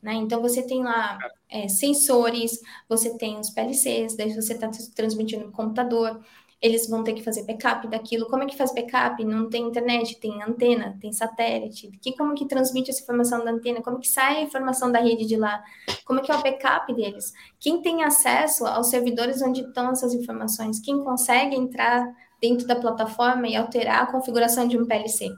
Né? Então você tem lá é, sensores, você tem os PLCs, daí você está transmitindo no computador, eles vão ter que fazer backup daquilo. Como é que faz backup? Não tem internet, tem antena, tem satélite. Que, como que transmite essa informação da antena? Como que sai a informação da rede de lá? Como é que é o backup deles? Quem tem acesso aos servidores onde estão essas informações? Quem consegue entrar dentro da plataforma e alterar a configuração de um PLC?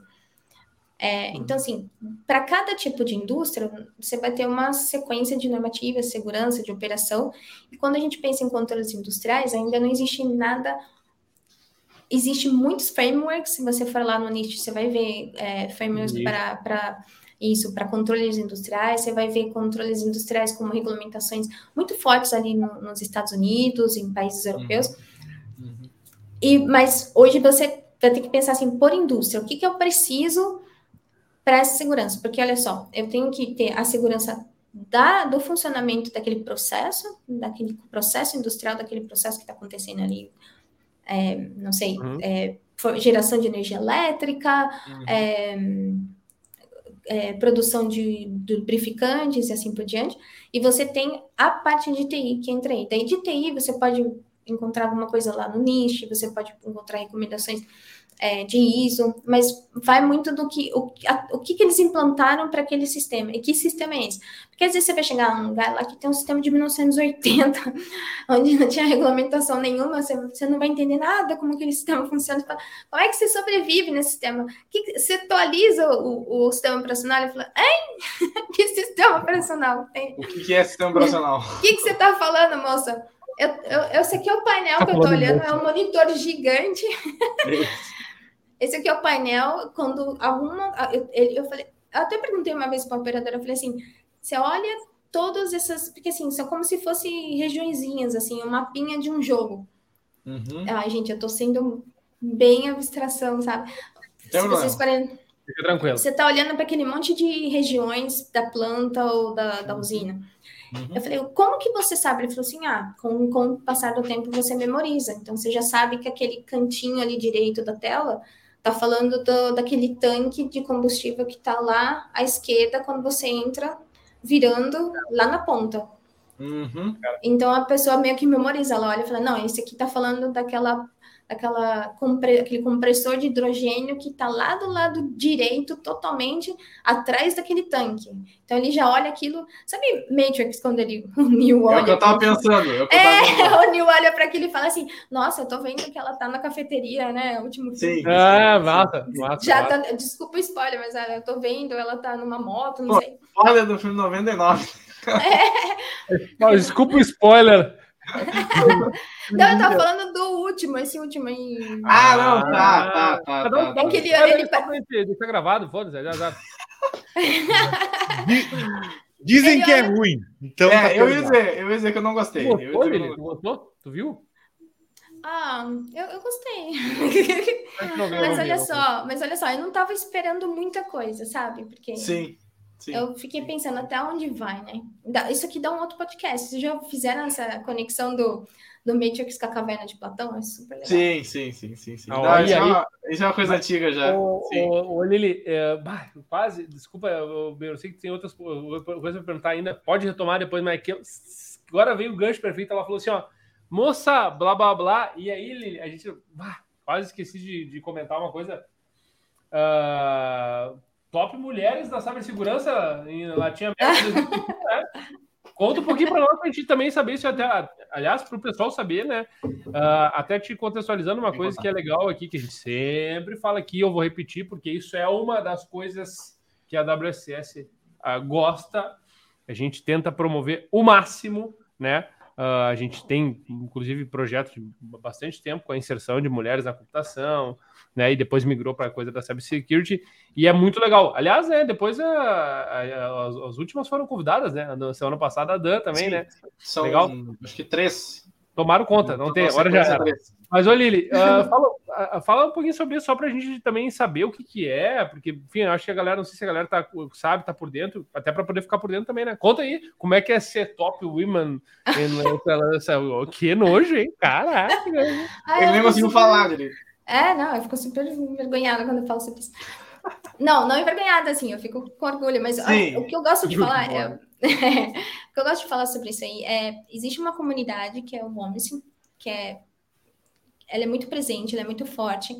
É, então, assim, para cada tipo de indústria, você vai ter uma sequência de normativas, segurança, de operação. E quando a gente pensa em controles industriais, ainda não existe nada Existem muitos frameworks, se você for lá no NIST, você vai ver é, frameworks para isso, para controles industriais, você vai ver controles industriais como regulamentações muito fortes ali no, nos Estados Unidos, em países uhum. europeus. Uhum. E, mas hoje você vai ter que pensar assim, por indústria, o que, que eu preciso para essa segurança? Porque olha só, eu tenho que ter a segurança da, do funcionamento daquele processo, daquele processo industrial, daquele processo que está acontecendo ali é, não sei, uhum. é, geração de energia elétrica, uhum. é, é, produção de, de lubrificantes e assim por diante. E você tem a parte de TI que entra aí. Daí de TI você pode encontrar alguma coisa lá no nicho, você pode encontrar recomendações é, de ISO, mas vai muito do que o, a, o que, que eles implantaram para aquele sistema e que sistema é esse? Porque às vezes você vai chegar num lugar lá que tem um sistema de 1980, onde não tinha regulamentação nenhuma, você, você não vai entender nada como aquele sistema funciona. Fala, como é que você sobrevive nesse sistema? Que, você atualiza o, o sistema operacional e fala, hein? que sistema operacional? Tem? O que, que é sistema operacional? O que, que você está falando, moça? Eu, eu, eu sei que é o painel tá que eu estou olhando, é um monitor gigante. Esse aqui é o painel, quando alguma. Eu, eu falei, eu até perguntei uma vez para a operadora, eu falei assim: você olha todas essas. Porque assim, são como se fossem regiõezinhas, assim, um mapinha de um jogo. Uhum. Ai, gente, eu tô sendo bem abstração, sabe? Tem se vocês parem... Fica tranquilo. Você tá olhando para aquele monte de regiões da planta ou da, da usina. Uhum. Eu falei, como que você sabe? Ele falou assim: ah, com, com o passar do tempo você memoriza. Então você já sabe que aquele cantinho ali direito da tela Tá falando do, daquele tanque de combustível que está lá à esquerda quando você entra, virando lá na ponta. Uhum. Então a pessoa meio que memoriza, ela olha e fala: não, esse aqui está falando daquela aquela compre, aquele compressor de hidrogênio que está lá do lado direito, totalmente atrás daquele tanque. Então ele já olha aquilo. Sabe Matrix, quando ele, o Neo olha. É o que eu estava pensando. É, é o Neo olha para aquilo e fala assim: Nossa, eu tô vendo que ela tá na cafeteria, né? O último Sim. Ah, massa, massa. Já massa. Tá, desculpa o spoiler, mas ah, eu tô vendo, ela tá numa moto, não Pô, sei. Olha do filme 99. É. Desculpa o spoiler. Não, eu tava falando do último, esse último aí. Ah, não, tá, tá, tá. tá, tá. Aquele, tá. ele... Deixa tá gravado, foda-se, já, já. Dizem ele que é ruim. Então é, tá eu, ia dizer, eu ia dizer que eu não gostei. Tu gostou, eu Tu gostou? Tu viu? Ah, eu, eu gostei. mas olha só, mas olha só, eu não tava esperando muita coisa, sabe? Porque Sim. Sim. Eu fiquei pensando até onde vai, né? Isso aqui dá um outro podcast. Vocês já fizeram essa conexão do, do Matrix com a caverna de Platão? É super legal. Sim, sim, sim, sim. sim. Ah, isso, é uma, isso, é uma, coisa antiga já. Ô, Lili, é, quase, desculpa, eu, eu, sei que tem outras coisas para perguntar ainda. Pode retomar depois, mas aqui, agora veio o gancho perfeito. Ela falou assim: ó, moça, blá blá blá. E aí, Lili, a gente bah, quase esqueci de, de comentar uma coisa. Uh, top mulheres da cibersegurança em Latinoamérica. né? Conta um pouquinho para nós, para a gente também saber se até, aliás, para o pessoal saber, né? Uh, até te contextualizando uma coisa que é legal aqui, que a gente sempre fala aqui, eu vou repetir, porque isso é uma das coisas que a WSS uh, ah, gosta. A gente tenta promover o máximo, né? Uh, a gente tem, inclusive, projetos de bastante tempo com a inserção de mulheres na computação, né? E depois migrou para a coisa da cybersecurity, e é muito legal. Aliás, né, depois a, a, a, as, as, últimas foram convidadas, né? Na semana passada a Dan também, Sim, né? São, legal. acho que três. Tomaram conta, não tem, agora já era. Mas, ô Lili, uh, fala, uh, fala, um pouquinho sobre isso, só para a gente também saber o que, que é, porque, enfim, acho que a galera, não sei se a galera tá, sabe, tá por dentro, até para poder ficar por dentro também, né? Conta aí, como é que é ser top women em, Que nojo, hein? Caraca! Ai, eu nem consigo falar, Lili. É, não, eu fico super envergonhada quando eu falo sobre isso. Não, não envergonhada, assim, eu fico com orgulho, mas ó, o que eu gosto de falar é, o que eu gosto de falar sobre isso aí é, existe uma comunidade que é o Womice, que é ela é muito presente, ela é muito forte,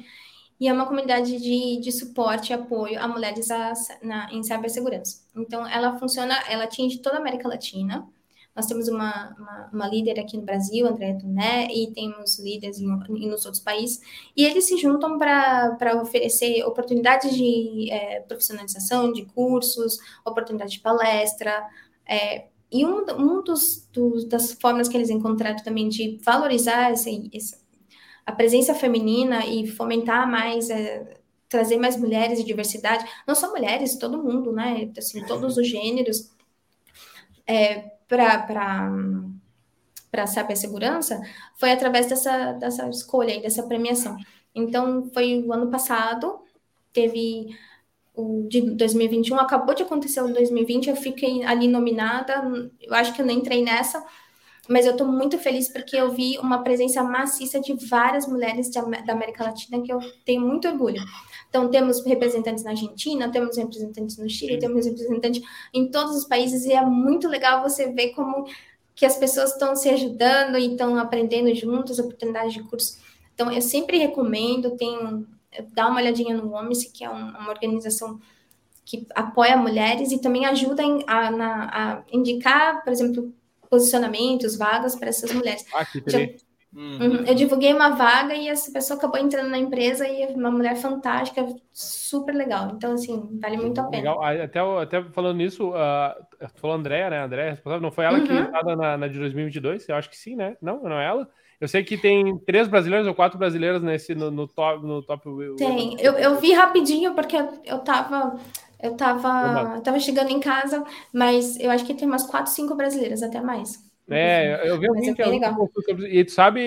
e é uma comunidade de, de suporte e apoio a mulheres a, na, em cibersegurança. Então, ela funciona, ela atinge toda a América Latina. Nós temos uma, uma, uma líder aqui no Brasil, Andréa Tuné, e temos líderes em, em, nos outros países, e eles se juntam para oferecer oportunidades de é, profissionalização, de cursos, oportunidade de palestra, é, e um, um dos, dos, das formas que eles encontraram também de valorizar esse, esse a presença feminina e fomentar mais, é, trazer mais mulheres e diversidade, não só mulheres, todo mundo, né? Assim, todos os gêneros, é, para para a segurança, foi através dessa, dessa escolha e dessa premiação. Então, foi o ano passado, teve de 2021, acabou de acontecer o 2020, eu fiquei ali nominada, eu acho que eu nem entrei nessa, mas eu estou muito feliz porque eu vi uma presença maciça de várias mulheres de, da América Latina que eu tenho muito orgulho. Então, temos representantes na Argentina, temos representantes no Chile, temos representantes em todos os países, e é muito legal você ver como que as pessoas estão se ajudando e estão aprendendo juntos, oportunidades de curso. Então, eu sempre recomendo, tem, dá uma olhadinha no OMS, que é uma organização que apoia mulheres e também ajuda a, a, a indicar, por exemplo, posicionamentos, vagas para essas mulheres. Ah, que Já, uhum. Eu divulguei uma vaga e essa pessoa acabou entrando na empresa e é uma mulher fantástica, super legal. Então, assim, vale muito a pena. Legal. Até, até falando nisso, uh, falou a Andréa, né? A Andréa responsável, não foi ela uhum. que estava na, na de 2022? Eu acho que sim, né? Não, não é ela? Eu sei que tem três brasileiros ou quatro brasileiras nesse no, no top no top. Tem. Eu, eu vi rapidinho porque eu estava eu tava, eu tava chegando em casa, mas eu acho que tem umas quatro, cinco brasileiras, até mais. É, eu vi alguém que é legal. E tu sabe,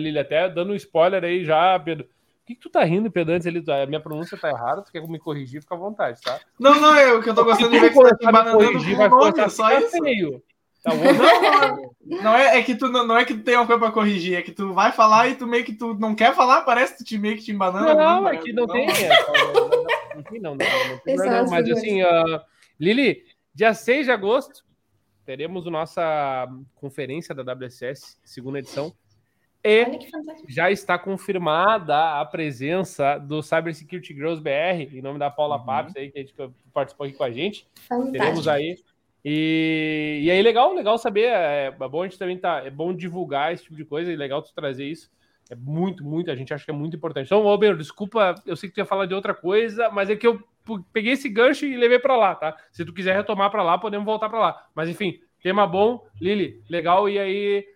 Lili, até dando um spoiler aí já, Pedro. O que, que tu tá rindo, Pedro, antes ele, a minha pronúncia tá errada, tu quer me corrigir, fica à vontade, tá? Não, não, é o que eu tô gostando de ver que você tá bananando corrigir, vai nome, só tá isso. Feio. Tá bom? Não, não, é, é que tu não, não, é que tu tem uma coisa pra corrigir, é que tu vai falar e tu meio que tu não quer falar, parece que tu te meio que te embanando. Não, não é que não, não tem. Não, não, não, não mas assim, uh, Lili, dia 6 de agosto, teremos a nossa conferência da WSS, segunda edição. E já está confirmada a presença do Cyber Security Girls BR, em nome da Paula uhum. Papes, aí, que a gente participou aqui com a gente. Fantástico. Teremos aí. E, e aí, legal, legal saber. É, é bom a gente também tá. É bom divulgar esse tipo de coisa, e legal tu trazer isso. É muito, muito, a gente acha que é muito importante. Então, Ben, desculpa, eu sei que tu ia falar de outra coisa, mas é que eu peguei esse gancho e levei para lá, tá? Se tu quiser retomar para lá, podemos voltar para lá. Mas enfim, tema bom, Lili, legal, e aí.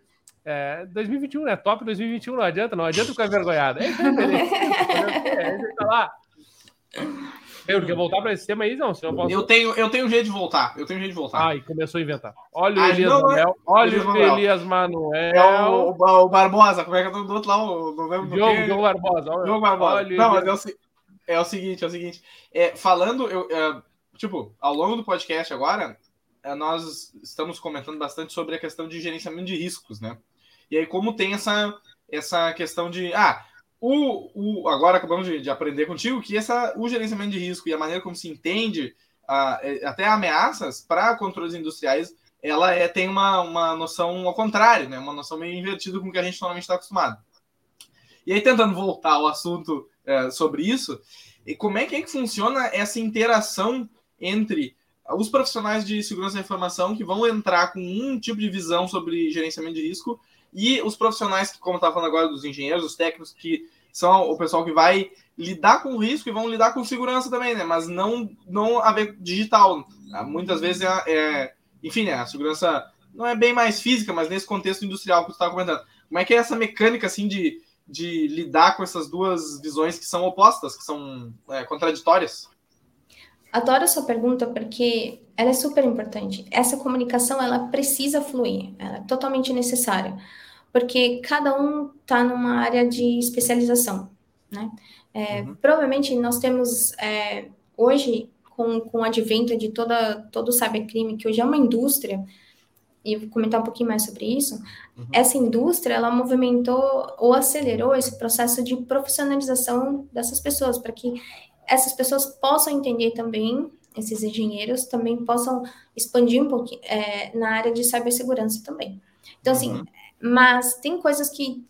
É, 2021, né? Top 2021, não adianta, não adianta ficar envergonhado. É isso aí, beleza. É, é, tá lá. Eu quer voltar para esse tema aí? Não, senão eu posso. Eu tenho, eu tenho jeito de voltar. Eu tenho jeito de voltar. Ai, começou a inventar. Olha o Elias não, Manuel. É... Olha o Elias Manuel. É o, o, o, Barbosa. Como é que é o do outro lá? O, não lembro Diogo, do Diogo Barbosa. Diogo Barbosa. Olha, não, mas é o, é o seguinte, é o seguinte. É, falando, eu, é, tipo, ao longo do podcast agora, é, nós estamos comentando bastante sobre a questão de gerenciamento de riscos, né? E aí, como tem essa, essa questão de. Ah, o, o, agora acabamos de, de, aprender contigo que essa, o gerenciamento de risco e a maneira como se entende uh, até ameaças para controles industriais, ela é, tem uma, uma noção ao contrário, né? uma noção meio invertida com o que a gente normalmente está acostumado. E aí, tentando voltar ao assunto uh, sobre isso, e como é que, é que funciona essa interação entre os profissionais de segurança da informação que vão entrar com um tipo de visão sobre gerenciamento de risco e os profissionais que, como estava falando agora, dos engenheiros, os técnicos, que são o pessoal que vai lidar com o risco e vão lidar com segurança também, né? Mas não, não a ver digital. Muitas vezes é, é enfim, né? A segurança não é bem mais física, mas nesse contexto industrial que você estava comentando. Como é que é essa mecânica, assim, de, de lidar com essas duas visões que são opostas, que são é, contraditórias? Adoro a sua pergunta porque ela é super importante. Essa comunicação ela precisa fluir, ela é totalmente necessária. porque cada um está numa área de especialização, né? É, uhum. Provavelmente nós temos é, hoje, com, com o advento de toda, todo o cybercrime, que hoje é uma indústria, e vou comentar um pouquinho mais sobre isso, uhum. essa indústria, ela movimentou ou acelerou esse processo de profissionalização dessas pessoas, para que essas pessoas possam entender também, esses engenheiros também possam expandir um pouquinho é, na área de cibersegurança também. Então, assim, uhum. mas tem coisas que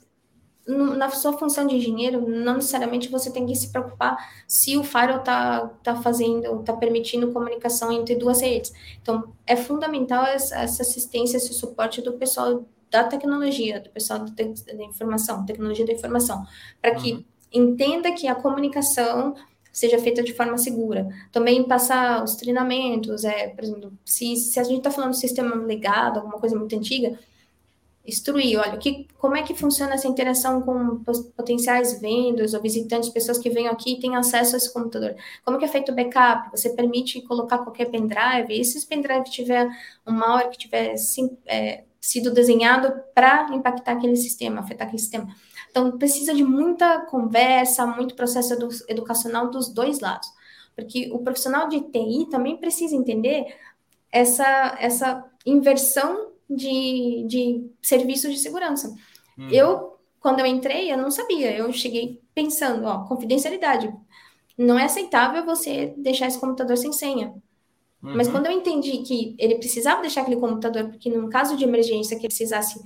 na sua função de engenheiro, não necessariamente você tem que se preocupar se o firewall está tá fazendo, está permitindo comunicação entre duas redes. Então, é fundamental essa, essa assistência, esse suporte do pessoal da tecnologia, do pessoal da, da informação, tecnologia da informação, para que uhum. entenda que a comunicação seja feita de forma segura. Também passar os treinamentos, é, por exemplo, se, se a gente está falando de sistema legado, alguma coisa muito antiga, instruir, olha, que, como é que funciona essa interação com potenciais vendas ou visitantes, pessoas que vêm aqui e têm acesso a esse computador. Como que é feito o backup? Você permite colocar qualquer pendrive? E se esse pendrive tiver um malware que tiver sim, é, sido desenhado para impactar aquele sistema, afetar aquele sistema? Então, precisa de muita conversa, muito processo edu educacional dos dois lados. Porque o profissional de TI também precisa entender essa, essa inversão de, de serviços de segurança. Uhum. Eu, quando eu entrei, eu não sabia. Eu cheguei pensando, ó, confidencialidade. Não é aceitável você deixar esse computador sem senha. Uhum. Mas quando eu entendi que ele precisava deixar aquele computador, porque num caso de emergência que ele precisasse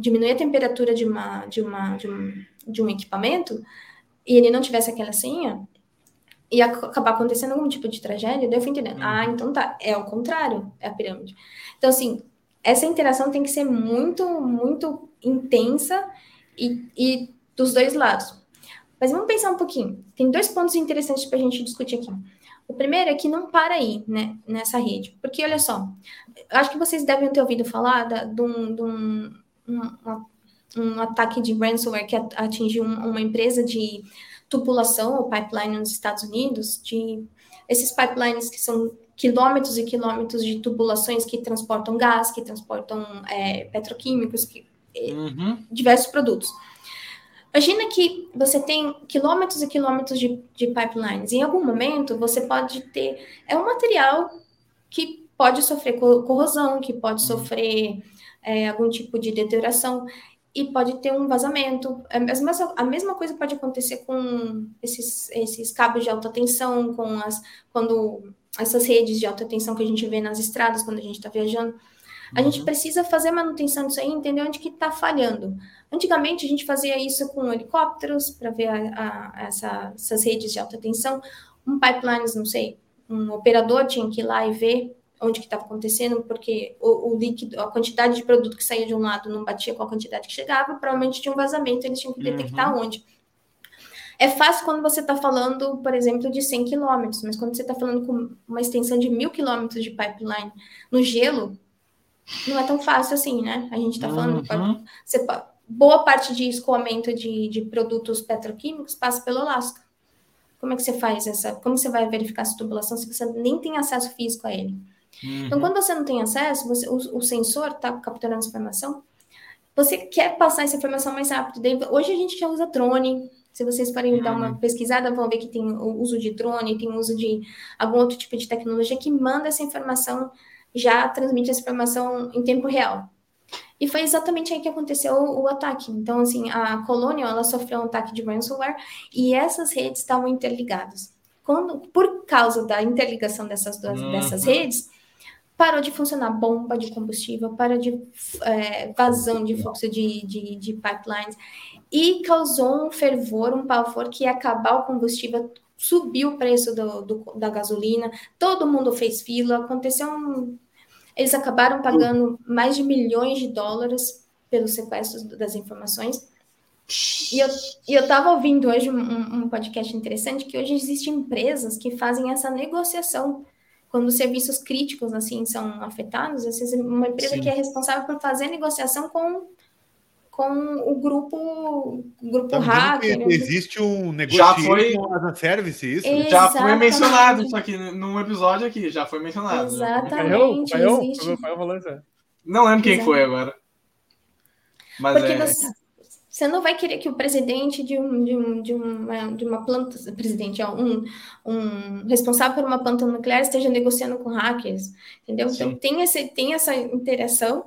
diminuir a temperatura de, uma, de, uma, de, um, de um equipamento, e ele não tivesse aquela senha, ia acabar acontecendo algum tipo de tragédia, daí eu fui entendendo. Uhum. Ah, então tá, é o contrário, é a pirâmide. Então, assim, essa interação tem que ser muito, muito intensa e, e dos dois lados. Mas vamos pensar um pouquinho. Tem dois pontos interessantes para a gente discutir aqui. O primeiro é que não para aí, né, nessa rede. Porque, olha só, acho que vocês devem ter ouvido falar da, de, um, de um, um, um, ataque de ransomware que atingiu uma empresa de tubulação ou pipeline nos Estados Unidos, de esses pipelines que são quilômetros e quilômetros de tubulações que transportam gás, que transportam é, petroquímicos, que, uhum. diversos produtos. Imagina que você tem quilômetros e quilômetros de, de pipelines. Em algum momento, você pode ter. É um material que pode sofrer corrosão, que pode uhum. sofrer é, algum tipo de deterioração e pode ter um vazamento. É, a mesma, a mesma coisa pode acontecer com esses, esses cabos de alta tensão, com as, quando essas redes de alta tensão que a gente vê nas estradas quando a gente está viajando. A uhum. gente precisa fazer manutenção disso aí, entender onde que está falhando. Antigamente a gente fazia isso com helicópteros para ver a, a, essa, essas redes de alta tensão, um pipelines, não sei, um operador tinha que ir lá e ver onde que estava acontecendo, porque o, o, líquido, a quantidade de produto que saía de um lado não batia com a quantidade que chegava, provavelmente tinha um vazamento, eles tinham que detectar uhum. onde. É fácil quando você está falando, por exemplo, de 100 quilômetros, mas quando você está falando com uma extensão de mil quilômetros de pipeline no gelo, não é tão fácil assim, né? A gente está falando. Uhum. Você, boa parte de escoamento de, de produtos petroquímicos passa pelo Alasca. Como é que você faz essa? Como você vai verificar essa tubulação se você nem tem acesso físico a ele? Uhum. Então, quando você não tem acesso, você, o, o sensor está capturando essa informação, você quer passar essa informação mais rápido. Hoje a gente já usa drone, se vocês forem uhum. dar uma uhum. pesquisada, vão ver que tem o uso de drone, tem o uso de algum outro tipo de tecnologia que manda essa informação, já transmite essa informação em tempo real. E foi exatamente aí que aconteceu o, o ataque. Então, assim, a Colonial, ela sofreu um ataque de ransomware e essas redes estavam interligadas. Quando, por causa da interligação dessas duas uhum. dessas redes, parou de funcionar bomba de combustível, parou de é, vazão de fluxo de, de, de pipelines e causou um fervor, um pavor que ia acabar o combustível, subiu o preço do, do, da gasolina, todo mundo fez fila, aconteceu um... Eles acabaram pagando mais de milhões de dólares pelos sequestros das informações. E eu, e eu tava ouvindo hoje um, um podcast interessante que hoje existem empresas que fazem essa negociação quando serviços críticos assim são afetados, uma empresa Sim. que é responsável por fazer a negociação com com o grupo, o grupo tá hacker. Né? Existe um negócio já foi a service, isso? Exatamente. Já foi mencionado isso aqui num episódio aqui, já foi mencionado. Exatamente. Né? Caiu, caiu, Não lembro quem foi agora. Mas Porque é... você, você não vai querer que o presidente de, um, de, um, de, uma, de uma planta, presidente, ó, um, um responsável por uma planta nuclear esteja negociando com hackers, entendeu? Sim. Então tem, esse, tem essa interação.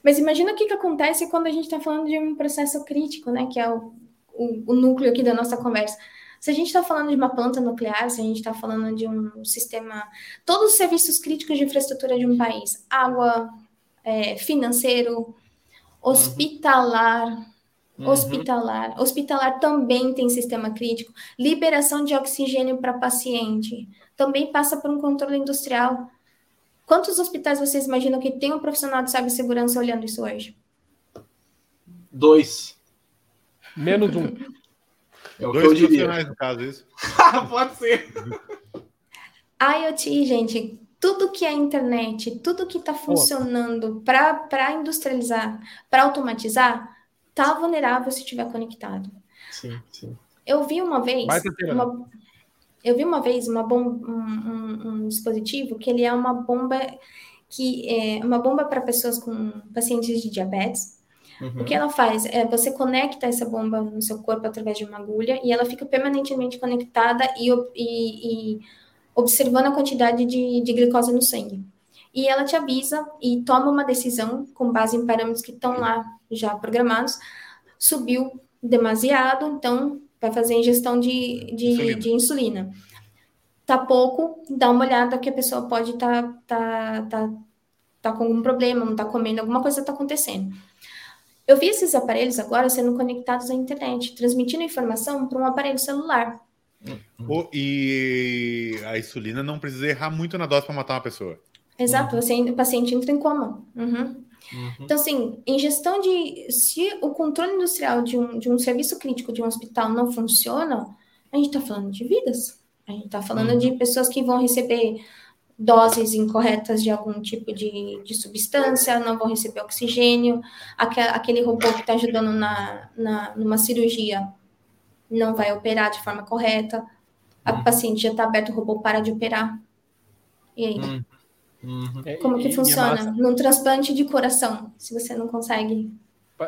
Mas imagina o que, que acontece quando a gente está falando de um processo crítico, né? Que é o, o, o núcleo aqui da nossa conversa. Se a gente está falando de uma planta nuclear, se a gente está falando de um sistema, todos os serviços críticos de infraestrutura de um país, água, é, financeiro, hospitalar, Uhum. hospitalar, hospitalar também tem sistema crítico, liberação de oxigênio para paciente, também passa por um controle industrial. Quantos hospitais vocês imaginam que tem um profissional de cibersegurança olhando isso hoje? Dois. Menos um. É o que Dois eu diria. profissionais, no caso, isso. Pode ser. IoT, gente, tudo que é internet, tudo que está funcionando para industrializar, para automatizar, tá vulnerável se estiver conectado. Sim, sim. Eu vi uma vez, uma, eu vi uma vez uma bomba, um, um- um dispositivo que ele é uma bomba que é uma bomba para pessoas com pacientes de diabetes. Uhum. O que ela faz é você conecta essa bomba no seu corpo através de uma agulha e ela fica permanentemente conectada e, e- e observando a quantidade de, de glicose no sangue. E ela te avisa e toma uma decisão com base em parâmetros que estão lá já programados. Subiu demasiado, então vai fazer ingestão de, de, Insulina. de insulina. Tá pouco, dá uma olhada que a pessoa pode estar tá, tá, tá, tá com algum problema, não tá comendo, alguma coisa está acontecendo. Eu vi esses aparelhos agora sendo conectados à internet, transmitindo informação para um aparelho celular. Pô, e a insulina não precisa errar muito na dose para matar uma pessoa. Exato, você, o paciente entra em coma. Uhum. Uhum. Então, assim, em gestão de. Se o controle industrial de um, de um serviço crítico de um hospital não funciona, a gente está falando de vidas. A gente está falando Uhum. de pessoas que vão receber doses incorretas de algum tipo de, de substância, não vão receber oxigênio, aque- aquele robô que está ajudando na, na, numa cirurgia não vai operar de forma correta, a Uhum. paciente já está aberto, o robô para de operar. E aí? Uhum. É, Como que e é funciona? massa. Num transplante de coração, se você não consegue.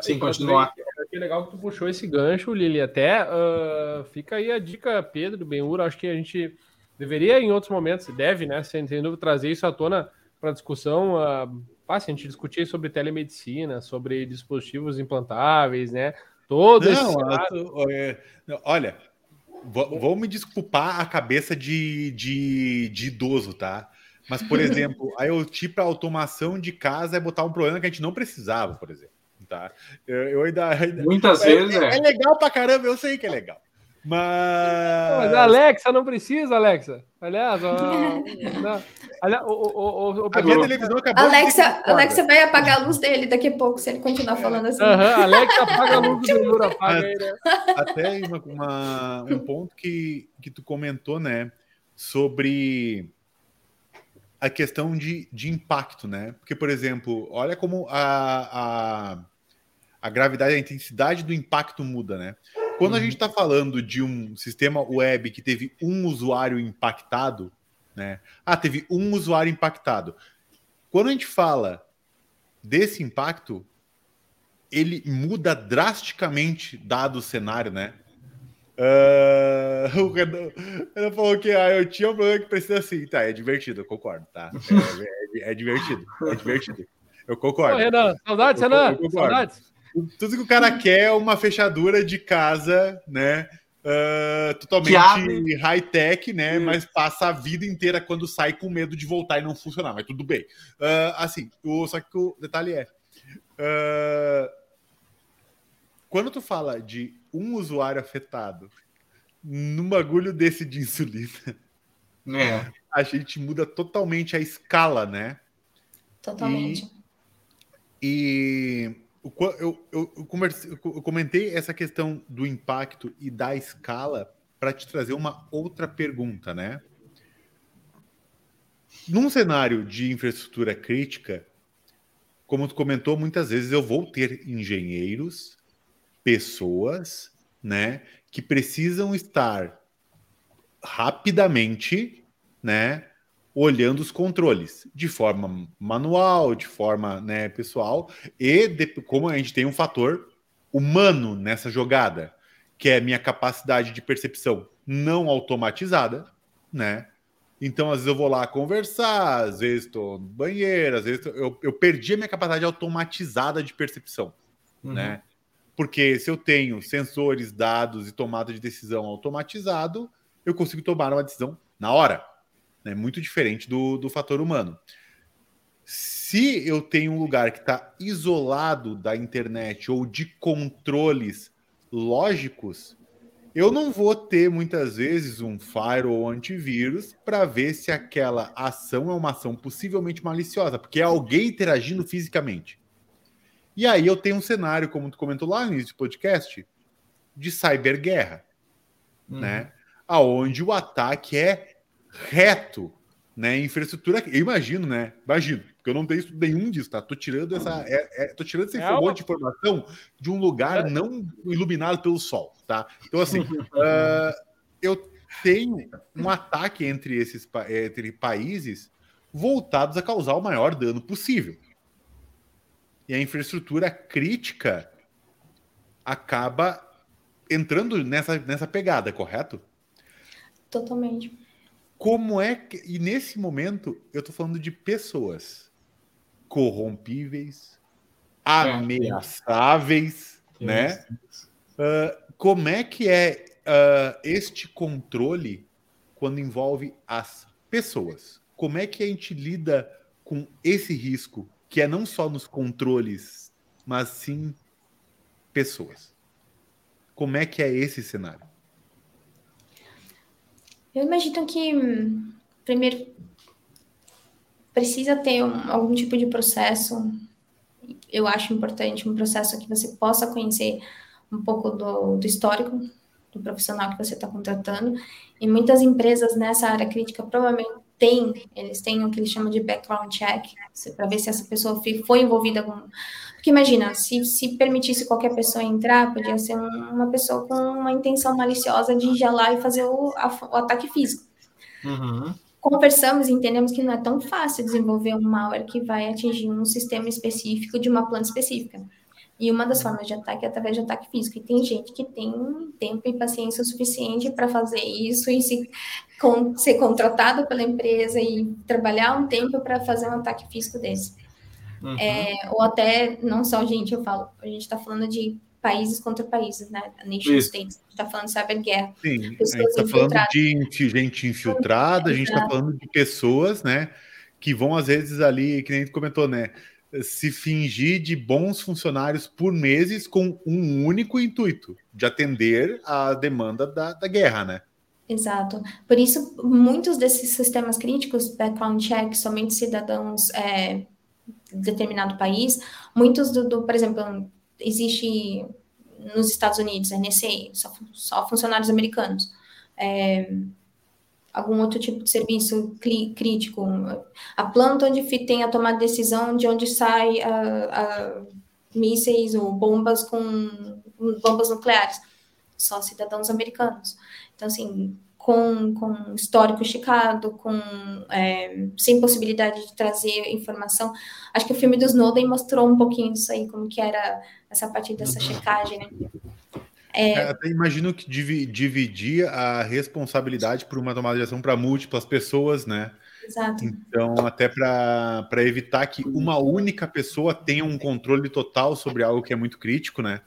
Sim, continuar. ver, Que legal que tu puxou esse gancho, Lili. Até ah, fica aí a dica, Pedro, Benhura. Acho que a gente deveria, em outros momentos, deve, né? Sem, sem dúvida, trazer isso à tona para discussão. ah, ah, se a gente discutir sobre telemedicina, sobre dispositivos implantáveis, né? Todo esse Não, a- é, não, olha, vou, vou me desculpar a cabeça de, de, de idoso, tá? Mas, por exemplo, a IoT para automação de casa é botar um problema que a gente não precisava, por exemplo. Tá? Eu, eu ainda, ainda- Muitas é, vezes é é. legal pra caramba, eu sei que é legal. Mas Mas. a Alexa não precisa, Alexa. Aliás. Aliás, o, o, o, o, A minha televisão acabou Alexa. Alexa vai apagar a luz dele daqui a pouco, se ele continuar falando assim. Aham, Alexa, apaga a luz do Benhura, apaga aí, né? até uma, uma- um ponto que, que tu comentou, né? Sobre a questão de, de impacto, né? Porque, por exemplo, olha como a, a, a gravidade, a intensidade do impacto muda, né? Quando a gente está falando de um sistema web que teve um usuário impactado, né? Ah, teve um usuário impactado. Quando a gente fala desse impacto, ele muda drasticamente dado o cenário, né? Ah, o Renan, falou que ah, eu tinha um problema que precisa assim. Tá, é divertido, eu concordo, tá? É, é- é divertido, é divertido. Eu Ô, concordo. Renan, saudades, Eu- Renan? eu. Saudades? Tudo que o cara quer é uma fechadura de casa, né? Que totalmente high-tech, né? Mas passa a vida inteira quando sai com medo de voltar e não funcionar, mas tudo bem. Ah, assim, o, só que o detalhe é. ah, quando tu fala de um usuário afetado num bagulho desse de insulina, É. a gente muda totalmente a escala, né? Totalmente. E o qua- eu, eu, eu conversei- eu comentei essa questão do impacto e da escala para te trazer uma outra pergunta, né? Num cenário de infraestrutura crítica, como tu comentou, muitas vezes eu vou ter engenheiros, pessoas, né, que precisam estar rapidamente, né, olhando os controles de forma manual, de forma né, pessoal, e de, como a gente tem um fator humano nessa jogada, que é minha capacidade de percepção não automatizada, né? Então, às vezes eu vou lá conversar, às vezes estou no banheiro, às vezes tô, eu, eu perdi a minha capacidade automatizada de percepção, uhum. né? Porque se eu tenho sensores, dados e tomada de decisão automatizado, eu consigo tomar uma decisão na hora. É né? muito diferente do, do fator humano. Se eu tenho um lugar que está isolado da internet ou de controles lógicos, eu não vou ter muitas vezes um firewall antivírus para ver se aquela ação é uma ação possivelmente maliciosa, porque é alguém interagindo fisicamente. E aí eu tenho um cenário, como tu comentou lá no início do podcast, de cyberguerra, uhum. né? Aonde o ataque é reto, né? Infraestrutura, eu imagino, né? Imagino, porque eu não tenho nenhum disso, tá? Tô tirando essa, é, é, tô tirando esse é uma... de informação de um lugar é. não iluminado pelo sol, tá? Então assim, uh, eu tenho um ataque entre esses entre países voltados a causar o maior dano possível. E a infraestrutura crítica acaba entrando nessa, nessa pegada, correto? Totalmente. Como é que. E nesse momento, eu tô falando de pessoas corrompíveis, é, ameaçáveis, é, né? Uh, como é que é uh, este controle quando envolve as pessoas? Como é que a gente lida com esse risco, que é não só nos controles, mas sim pessoas? Como é que é esse cenário? Eu imagino que, primeiro, precisa ter um, algum tipo de processo. Eu acho importante um processo que você possa conhecer um pouco do, do histórico do profissional que você está contratando. E muitas empresas nessa área crítica provavelmente têm, eles têm o que eles chamam de background check, para ver se essa pessoa foi envolvida com. Porque imagina, se, se permitisse qualquer pessoa entrar, podia ser uma pessoa com uma intenção maliciosa de ir lá e fazer o, a, o ataque físico. Uhum. Conversamos e entendemos que não é tão fácil desenvolver um malware que vai atingir um sistema específico de uma planta específica. E uma das formas de ataque é através de ataque físico. E tem gente que tem tempo e paciência suficiente para fazer isso e se, com, ser contratado pela empresa e trabalhar um tempo para fazer um ataque físico desse. Uhum. É, ou até, não só gente, eu falo, a gente está falando de países contra países, né? Nation Isso. states. A gente está falando de cyberguerra. Sim, a gente está falando de gente infiltrada, a gente está falando de pessoas, né? Que vão, às vezes, ali, que nem comentou, né? Se fingir de bons funcionários por meses com um único intuito, de atender a demanda da, da guerra, né? Exato. Por isso, muitos desses sistemas críticos, background check, somente cidadãos é, de determinado país, muitos do, do, por exemplo, existe nos Estados Unidos, NSA, só, só funcionários americanos. É, algum outro tipo de serviço crítico, a planta onde tem a tomada de decisão de onde sai a, a mísseis ou bombas com bombas nucleares, só cidadãos americanos. Então, assim, com, com histórico esticado, com é, sem possibilidade de trazer informação. Acho que o filme do Snowden mostrou um pouquinho disso aí, como que era essa parte dessa uhum. checagem, né? É... é... Até imagino que dividir a responsabilidade por uma tomada de ação para múltiplas pessoas, né? Exato. Então, até para evitar que uma única pessoa tenha um controle total sobre algo que é muito crítico, né?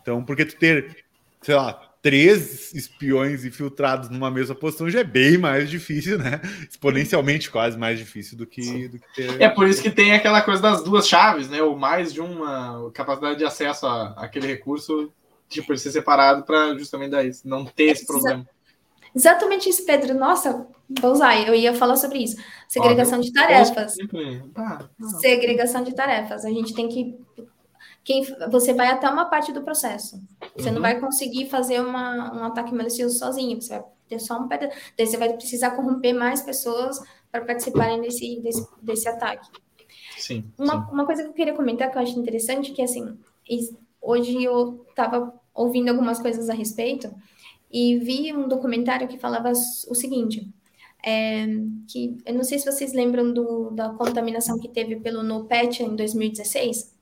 Então, porque tu ter, sei lá, três espiões infiltrados numa mesma posição já é bem mais difícil, né? Exponencialmente quase mais difícil do que, do que ter. É por isso que tem aquela coisa das duas chaves, né? Ou mais de uma capacidade de acesso a, aquele recurso tipo, ser separado para justamente dar isso, não ter esse problema. Exatamente isso, Pedro. Nossa, vou usar, eu ia falar sobre isso. Segregação de tarefas. Tá, tá. Segregação de tarefas. A gente tem que. Quem, você vai até uma parte do processo. Você uhum. não vai conseguir fazer uma, um ataque malicioso sozinho. Você vai ter só um pedaço. Daí você vai precisar corromper mais pessoas para participarem desse, desse, desse ataque. Sim, uma, sim. uma coisa que eu queria comentar que eu acho interessante, que assim, hoje eu estava ouvindo algumas coisas a respeito e vi um documentário que falava o seguinte: é, que eu não sei se vocês lembram do, da contaminação que teve pelo NoPetya em 2016.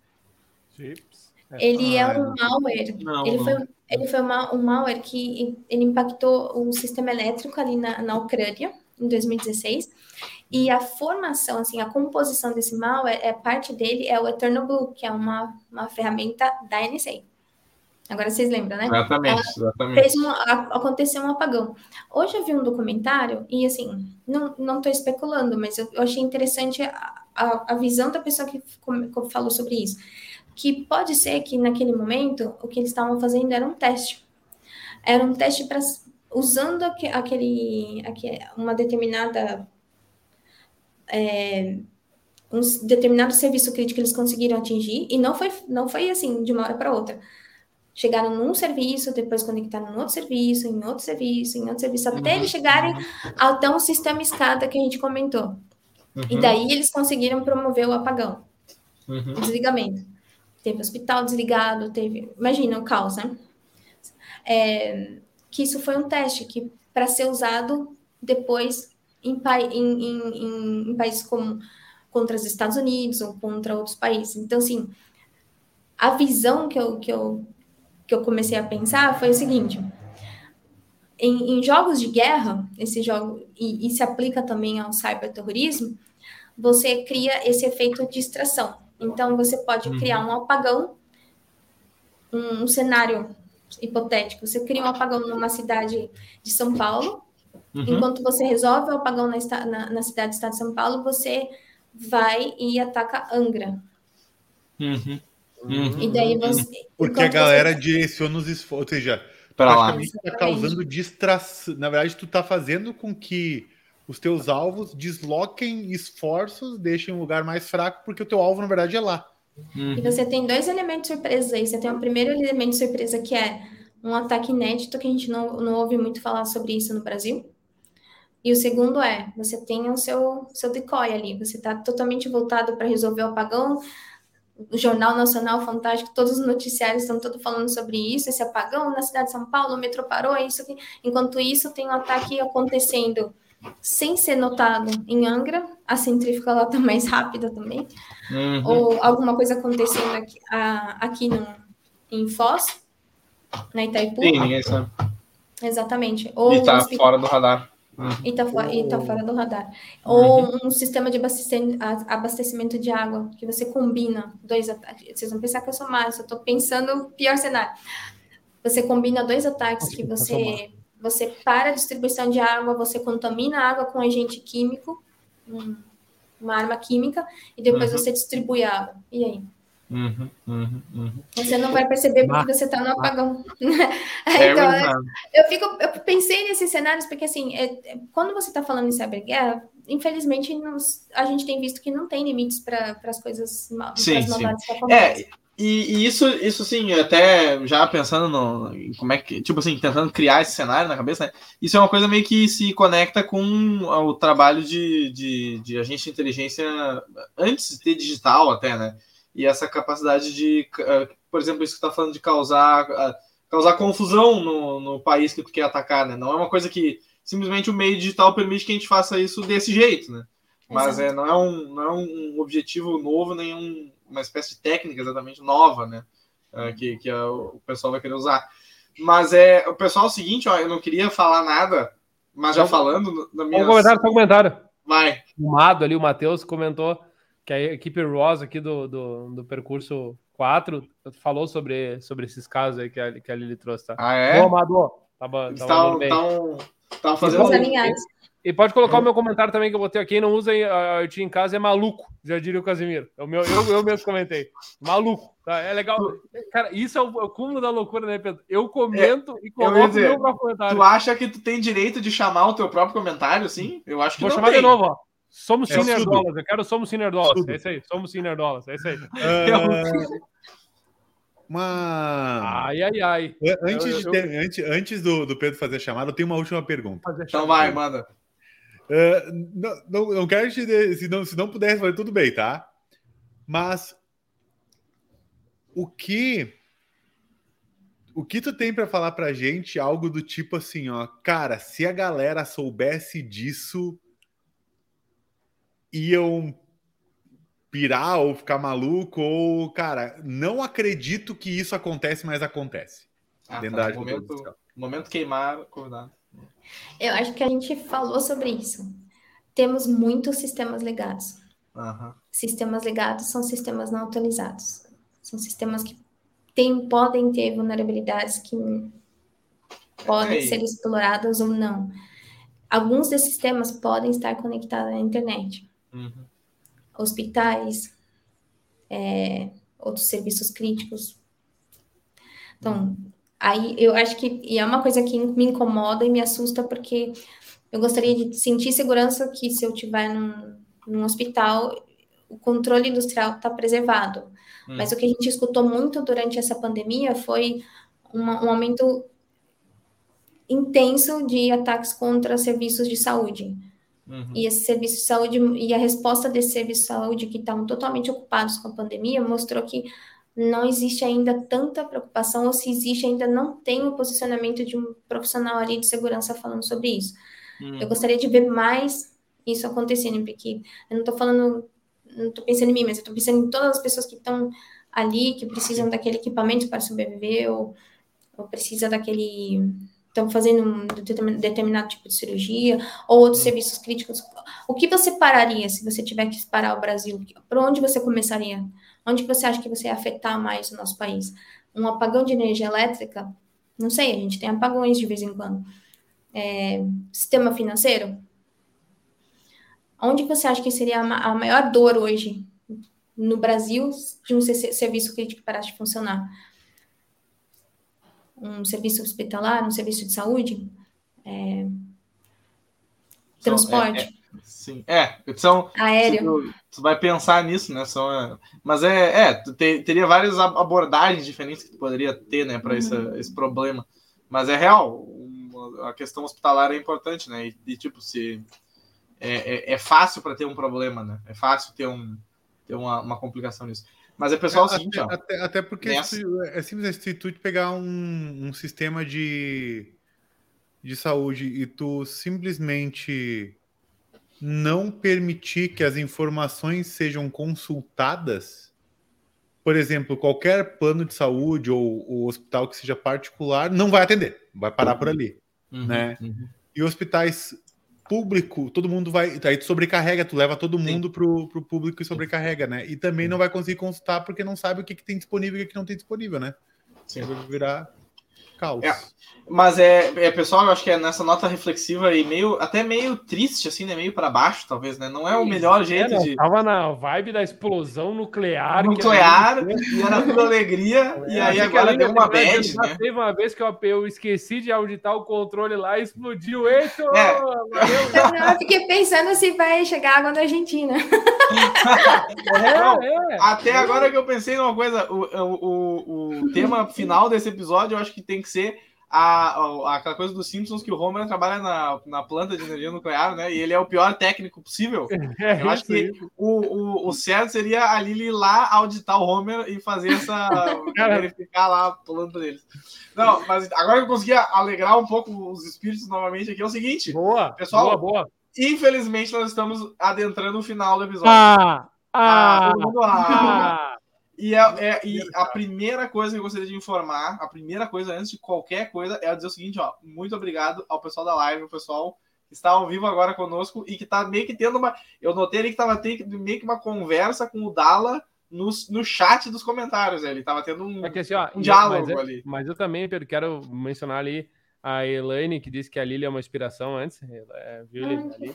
Chips. Ele é Ah, um malware. não, ele não. foi, ele foi uma, um malware que ele impactou o sistema elétrico ali na, na Ucrânia em 2016. E a formação, assim, a composição desse malware, é parte dele é o Eternal Blue, que é uma, uma ferramenta da NSA. Agora vocês lembram, né? Exatamente, exatamente. fez um, aconteceu um apagão. Hoje eu vi um documentário e assim, não não estou especulando, mas eu, eu achei interessante a, a, a visão da pessoa que, falou sobre isso. Que pode ser que naquele momento o que eles estavam fazendo era um teste. Era um teste para usando aque- aquele, aque- uma determinada é, um determinado serviço crítico que eles conseguiram atingir e não foi não foi assim de uma hora para outra chegaram num serviço, depois conectaram em outro serviço, em outro serviço, em outro serviço, até eles chegarem até um sistema escada que a gente comentou. E Uhum, daí eles conseguiram promover o apagão, uhum. o desligamento. Teve hospital desligado, teve. Imagina o caos, né? É, que isso foi um teste que para ser usado depois em, em, em- em países como contra os Estados Unidos ou contra outros países. Então, assim, a visão que eu, que eu, que eu comecei a pensar foi o seguinte: em, em jogos de guerra, esse jogo, e, e se aplica também ao cyberterrorismo, você cria esse efeito de distração. Então, você pode Uhum. criar um apagão, um, um cenário hipotético. Você cria um apagão numa cidade de São Paulo, Uhum. enquanto você resolve o apagão na, na, na cidade do estado de São Paulo, você vai e ataca Angra. Uhum. Uhum. E daí você. Porque a galera você- direciona os esforços, ou seja, Pra lá. praticamente tá causando distração. Na verdade, tu tá fazendo com que os teus alvos desloquem esforços, deixem um lugar mais fraco, porque o teu alvo, na verdade, é lá. E Uhum. você tem dois elementos surpresas aí. Você tem o primeiro elemento surpresa, que é um ataque inédito, que a gente não, não ouve muito falar sobre isso no Brasil. E o segundo é, você tem o seu, seu decoy ali, você está totalmente voltado para resolver o apagão. O Jornal Nacional Fantástico, todos os noticiários estão todos falando sobre isso, esse apagão na cidade de São Paulo, o metrô parou, é isso aqui. Enquanto isso, tem um ataque acontecendo sem ser notado em Angra, a centrífuga lá está mais rápida também Uhum. ou alguma coisa acontecendo aqui, a- aqui no, em Foz, na Itaipu. Sim, ninguém sabe. Exatamente. Ou E tá um hospi- fora do radar. E tá, tá fora do radar. Ou um sistema de abastecimento, de água, que você combina dois ataques. Vocês vão pensar que eu sou má, eu só tô pensando o pior cenário. Você combina dois ataques que você, você para a distribuição de água, você contamina a água com agente químico, um- uma arma química, e depois Uhum. você distribui a água. E aí? Uhum, uhum, uhum. Você não vai perceber porque você está no apagão. É então, verdade. eu, fico, eu pensei nesses cenários porque, assim, é- é- quando você está falando em cyberguerra, infelizmente a gente tem visto que não tem limites para as coisas, ma- Sim, sim. maldades que acontecem. É, e, e isso, isso sim, até já pensando no, como é que, tipo assim, tentando criar esse cenário na cabeça, né? Isso é uma coisa meio que se conecta com o trabalho de, de, de agente de inteligência antes de ter digital até, né? E essa capacidade de, eh, por exemplo, isso que tá falando de causar, ah, causar confusão no, no país que tu quer atacar, né? Não é uma coisa que simplesmente o meio digital permite que a gente faça isso desse jeito, né? Mas é, não, é um, não é um objetivo novo, nem um, uma espécie de técnica exatamente nova, né? É, que que é o pessoal vai querer usar. Mas é o pessoal é o seguinte, ó, eu não queria falar nada, mas já falando Só minha. um comentário, só um comentário. Vai. O Mado ali, o Matheus, comentou que a equipe Ross aqui do, do, do percurso 4 falou sobre, sobre esses casos aí que a, que a Lili trouxe, tá? Ah, é? Boa, Mado. Tava, tava fazendo. E pode colocar o meu comentário também que eu botei aqui. Quem não usa a IoT em casa é maluco, já diria o Casimiro. É o meu, eu, eu mesmo comentei. Maluco, tá? É legal. Cara, isso é o, é o cúmulo da loucura, né, Pedro? Eu comento e ia coloco dizer, o meu próprio comentário. Tu acha que tu tem direito de chamar o teu próprio comentário, sim? Eu acho que Vou não chamar tem. de novo, ó. Somos É Senior tudo. Dollars. Eu quero Somos Senior Dollars. Tudo. É isso aí. Somos Senior Dollars. É isso aí. Ah, uma. Ai, ai, ai. Antes, eu- de eu- ter- antes, antes do, do Pedro fazer a chamada, eu tenho uma última pergunta. Então vai, manda. Ah, não, não, não quero te. de- Se não, se não puder responder, tudo bem, tá? Mas. O que. o que tu tem para falar pra gente algo do tipo assim, ó, cara, se a galera soubesse disso, iam pirar ou ficar maluco ou, cara, não acredito que isso acontece, mas acontece. Ah, dentro tá. da momento, momento queimar, convidado. Eu acho que a gente falou sobre isso. Temos muitos sistemas legados. Aham. Sistemas legados são sistemas não atualizados. São sistemas que têm, podem ter vulnerabilidades que podem É, ser exploradas ou não. Alguns desses sistemas podem estar conectados à internet. Uhum. Hospitais, é, outros serviços críticos. Então, aí eu acho que e é uma coisa que me incomoda e me assusta porque eu gostaria de sentir segurança que se eu estiver num, num hospital, o controle industrial está preservado. Hum. Mas o que a gente escutou muito durante essa pandemia foi uma- um aumento intenso de ataques contra serviços de saúde. Uhum. E esse serviço de saúde e a resposta desse serviço de saúde que estavam totalmente ocupados com a pandemia mostrou que não existe ainda tanta preocupação, ou se existe, ainda não tem o posicionamento de um profissional ali de segurança falando sobre isso. Hum. Eu gostaria de ver mais isso acontecendo, porque eu não estou falando, não estou pensando em mim, mas eu estou pensando em todas as pessoas que estão ali, que precisam daquele equipamento para sobreviver, ou, ou precisa daquele. Estão fazendo um determin- determinado tipo de cirurgia, ou outros serviços críticos. O que você pararia se você tiver que parar o Brasil? Por onde você começaria? Onde você acha que você ia afetar mais o nosso país? Um apagão de energia elétrica? Não sei, a gente tem apagões de vez em quando. É, sistema financeiro? Onde você acha que seria a ma- a maior dor hoje no Brasil de um se- serviço crítico parar de funcionar? Um serviço hospitalar, um serviço de saúde? É, São- transporte? é- é- sim. É, são. aéreo? Tu, tu vai pensar nisso, né? São, é, mas é, é tu te- teria várias ab- abordagens diferentes que tu poderia ter, né, para esse, esse problema. Mas é real, uma- a questão hospitalar é importante, né? E, e, tipo, se é, é, é fácil para ter um problema, né? É fácil ter, um, ter uma, uma complicação nisso. Mas é pessoal, é seguinte, até, ó. até, até porque Nessa- se- é simples se tu pegar um, um sistema de, de saúde e tu simplesmente não permitir que as informações sejam consultadas, por exemplo, qualquer plano de saúde ou, ou hospital que seja particular não vai atender, vai parar por ali. Uhum, né? uhum. E hospitais público, todo mundo vai. Aí tu sobrecarrega, tu leva todo Sim. mundo pro, pro público e sobrecarrega, né? E também não vai conseguir consultar porque não sabe o que, que tem disponível e o que, que não tem disponível, né? Sim. Vai virar caos. É. Mas é, é, pessoal, eu acho que é nessa nota reflexiva e meio, até meio triste, assim, né? Meio para baixo, talvez, né? Não é o melhor jeito É, não, de. Tava na vibe da explosão nuclear. que nuclear ali- e era tudo alegria, e É, aí achei que agora deu uma na bad, né? Teve uma vez que eu, eu esqueci de auditar o controle lá e explodiu. Eita! É. Não, eu fiquei pensando se vai chegar água da Argentina. Não, É, é. Até agora que eu pensei numa coisa, o, o, o, o tema final desse episódio eu acho que tem que ser a, a- aquela coisa dos Simpsons que o Homer trabalha na, na planta de energia nuclear, né? E ele é o pior técnico possível. É Eu acho que o, o, o certo seria a Lili ir lá auditar o Homer e fazer essa. Verificar lá a planta deles. Não, mas agora que eu consegui alegrar um pouco os espíritos novamente aqui, é o seguinte: Boa, Pessoal, boa, boa. infelizmente nós estamos adentrando o final do episódio. Ah, Ah, ah, mundo, ah. E, é, é- e a primeira coisa que eu gostaria de informar, a primeira coisa antes de qualquer coisa, é dizer o seguinte, ó, muito obrigado ao pessoal da live, o pessoal que está ao vivo agora conosco e que está meio que tendo uma. Eu notei ali que estava tendo meio que uma conversa com o Dala no, no chat dos comentários. né? Ele estava tendo um, É que assim, ó, um diálogo mas, eu- ali. mas eu também, Pedro, quero mencionar ali a Elaine, que disse que a Lili é uma inspiração antes. É, viu, Ai, Lili?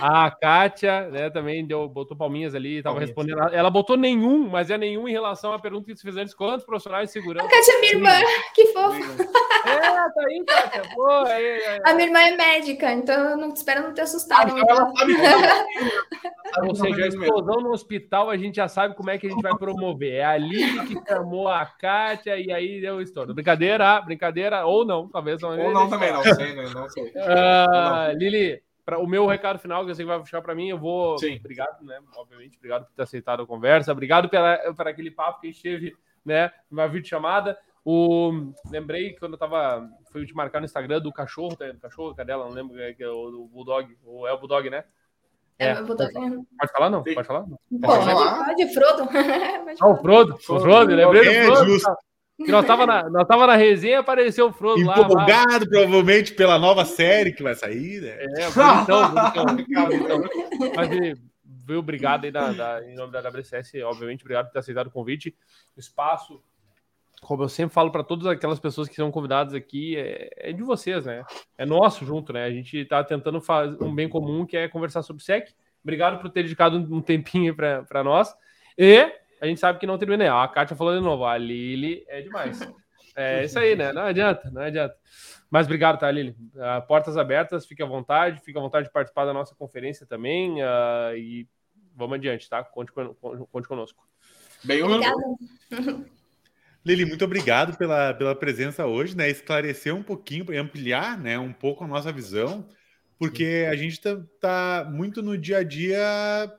A Kátia, né, também deu, botou palminhas ali, tava Palminhas. respondendo. Ela- botou nenhum, mas é nenhum em relação à pergunta que você fez antes. Quantos profissionais de segurança? A Kátia é minha irmã, que fofo. É, tá aí, Kátia. Pô, aí, aí, A minha irmã é médica, então eu não espero não ter assustado. Então ela sabe Ou seja, a explosão no hospital a gente já sabe como é que a gente vai promover. É a Lili que chamou a Kátia e aí deu história. Brincadeira, brincadeira, ou não, talvez. Ou não também, não sei, né? Não sei. Ah, Lili, pra, o meu recado final que eu sei que vai puxar para mim, eu vou. Sim. Obrigado, né? Obviamente, obrigado por ter aceitado a conversa. Obrigado pela, por aquele papo que a gente teve, né? Numa videochamada. O, lembrei quando eu tava. Fui te marcar no Instagram do cachorro, do cachorro, cadela, não lembro que é o do Bulldog. Ou é o Bulldog, né? É, é Bulldog. Pode falar, não? Pode falar? Não. Pode, falar? pode, Frodo. Ah, o Frodo, o Frodo, lembrei é, do Frodo. Justo. Que nós tava na, nós tava na resenha apareceu o Frodo Empolgado, lá. Empolgado, provavelmente, pela nova série que vai sair, né? É, bonitão, bonitão. bonitão. Mas, viu, obrigado aí da, da, em nome da WCS, obviamente, obrigado por ter aceitado o convite. O espaço, como eu sempre falo para todas aquelas pessoas que são convidadas aqui, é, é, de vocês, né? É nosso junto, né? A gente está tentando fazer um bem comum que é conversar sobre SEC. Obrigado por ter dedicado um tempinho para nós. E a gente sabe que não termina. A Kátia falou de novo, a Lili é demais. É isso aí, né? Não adianta, não adianta. Mas obrigado, tá, Lili? Uh, portas abertas, fique à vontade, fique à vontade de participar da nossa conferência também. Uh, e vamos adiante, tá? Conte, conte conosco. Bem, Obrigada. Lili, muito obrigado pela, pela presença hoje, né? Esclarecer um pouquinho, ampliar né, um pouco a nossa visão, porque a gente está tá muito no dia a dia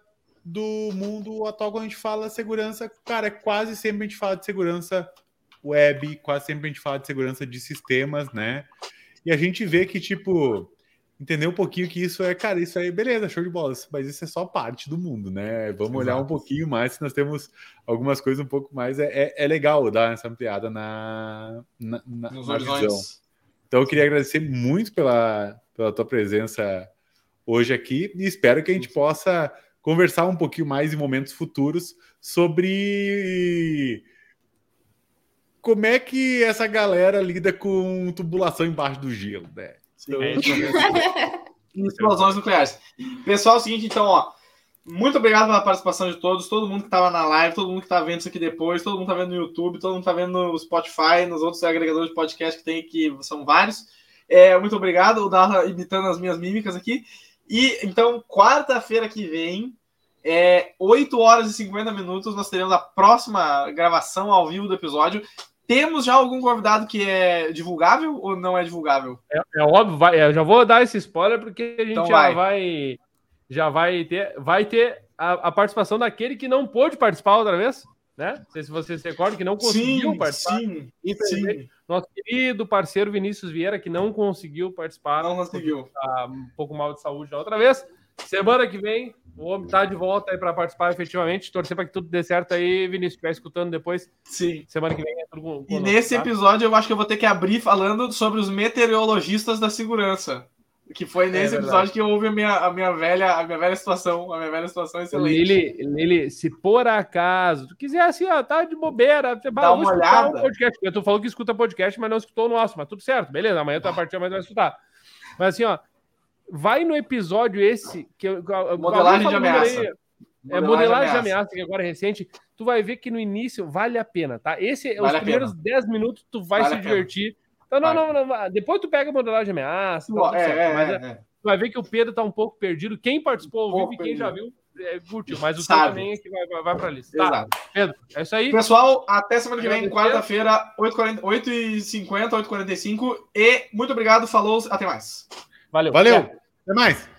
do mundo atual quando a gente fala segurança. Cara, quase sempre a gente fala de segurança web, quase sempre a gente fala de segurança de sistemas, né? E a gente vê que, tipo, entender um pouquinho que isso é, cara, isso aí, beleza, show de bola, mas isso é só parte do mundo, né? Vamos olhar um pouquinho mais se nós temos algumas coisas um pouco mais. É, é, é legal dar essa ampliada na, na, na, Nos na visão. Então, eu queria agradecer muito pela, pela tua presença hoje aqui e espero que a gente possa conversar um pouquinho mais em momentos futuros sobre como é que essa galera lida com tubulação embaixo do gelo, né? Então, é Explosões nucleares. Pessoal, é o seguinte, então, ó. Muito obrigado pela participação de todos, todo mundo que estava na live, todo mundo que está vendo isso aqui depois, todo mundo está vendo no YouTube, todo mundo está vendo no Spotify, nos outros agregadores de podcast que tem aqui, são vários. É, muito obrigado, o Darla imitando as minhas mímicas aqui. E então, quarta-feira que vem, é, 8 horas e 50 minutos, nós teremos a próxima gravação ao vivo do episódio. Temos já algum convidado que é divulgável ou não é divulgável? É, é óbvio, vai, eu já vou dar esse spoiler porque a gente então já vai. vai. já vai ter vai ter a, a, participação daquele que não pôde participar outra vez, né? Não sei se você se recorda que não conseguiu sim, participar. Sim, sim. Nosso querido parceiro Vinícius Vieira que não conseguiu participar. Não conseguiu. Tá um pouco mal de saúde da outra vez. Semana que vem o homem tá de volta aí para participar efetivamente. Torcer para que tudo dê certo aí, Vinícius. Estiver escutando depois. Sim. Semana que vem é tudo com, E nesse tá? episódio eu acho que eu vou ter que abrir falando sobre os meteorologistas da segurança. Que foi nesse é episódio que houve a minha, a minha velha a minha velha situação, a minha velha situação excelente. Lili, Lili, se por acaso tu quiser assim, ó, tá de bobeira, dá uma olhada. Um podcast. Tu falou que escuta podcast, mas não escutou o nosso, mas tudo certo, beleza. Amanhã tu vai partir, mas vai escutar. Mas assim, ó, vai no episódio esse que eu, modelagem de ameaça. Aí, é modelagem de ameaça que agora é recente. Tu vai ver que no início vale a pena, tá? Esse vale os primeiros 10 minutos tu vai vale se divertir. Então, não, não, não, depois tu pega a modelagem de ameaça, tá é, certo, é, mas é, é, tu vai ver que o Pedro tá um pouco perdido. Quem participou ao vivo e quem já viu é, curtiu, mas o teu também é que vai, vai, vai pra lista. Tá, Pedro, é isso aí. Pessoal, até semana que vem, quarta-feira, 8h50, 8h45. E muito obrigado, falou, até mais. Valeu. Valeu. Até mais.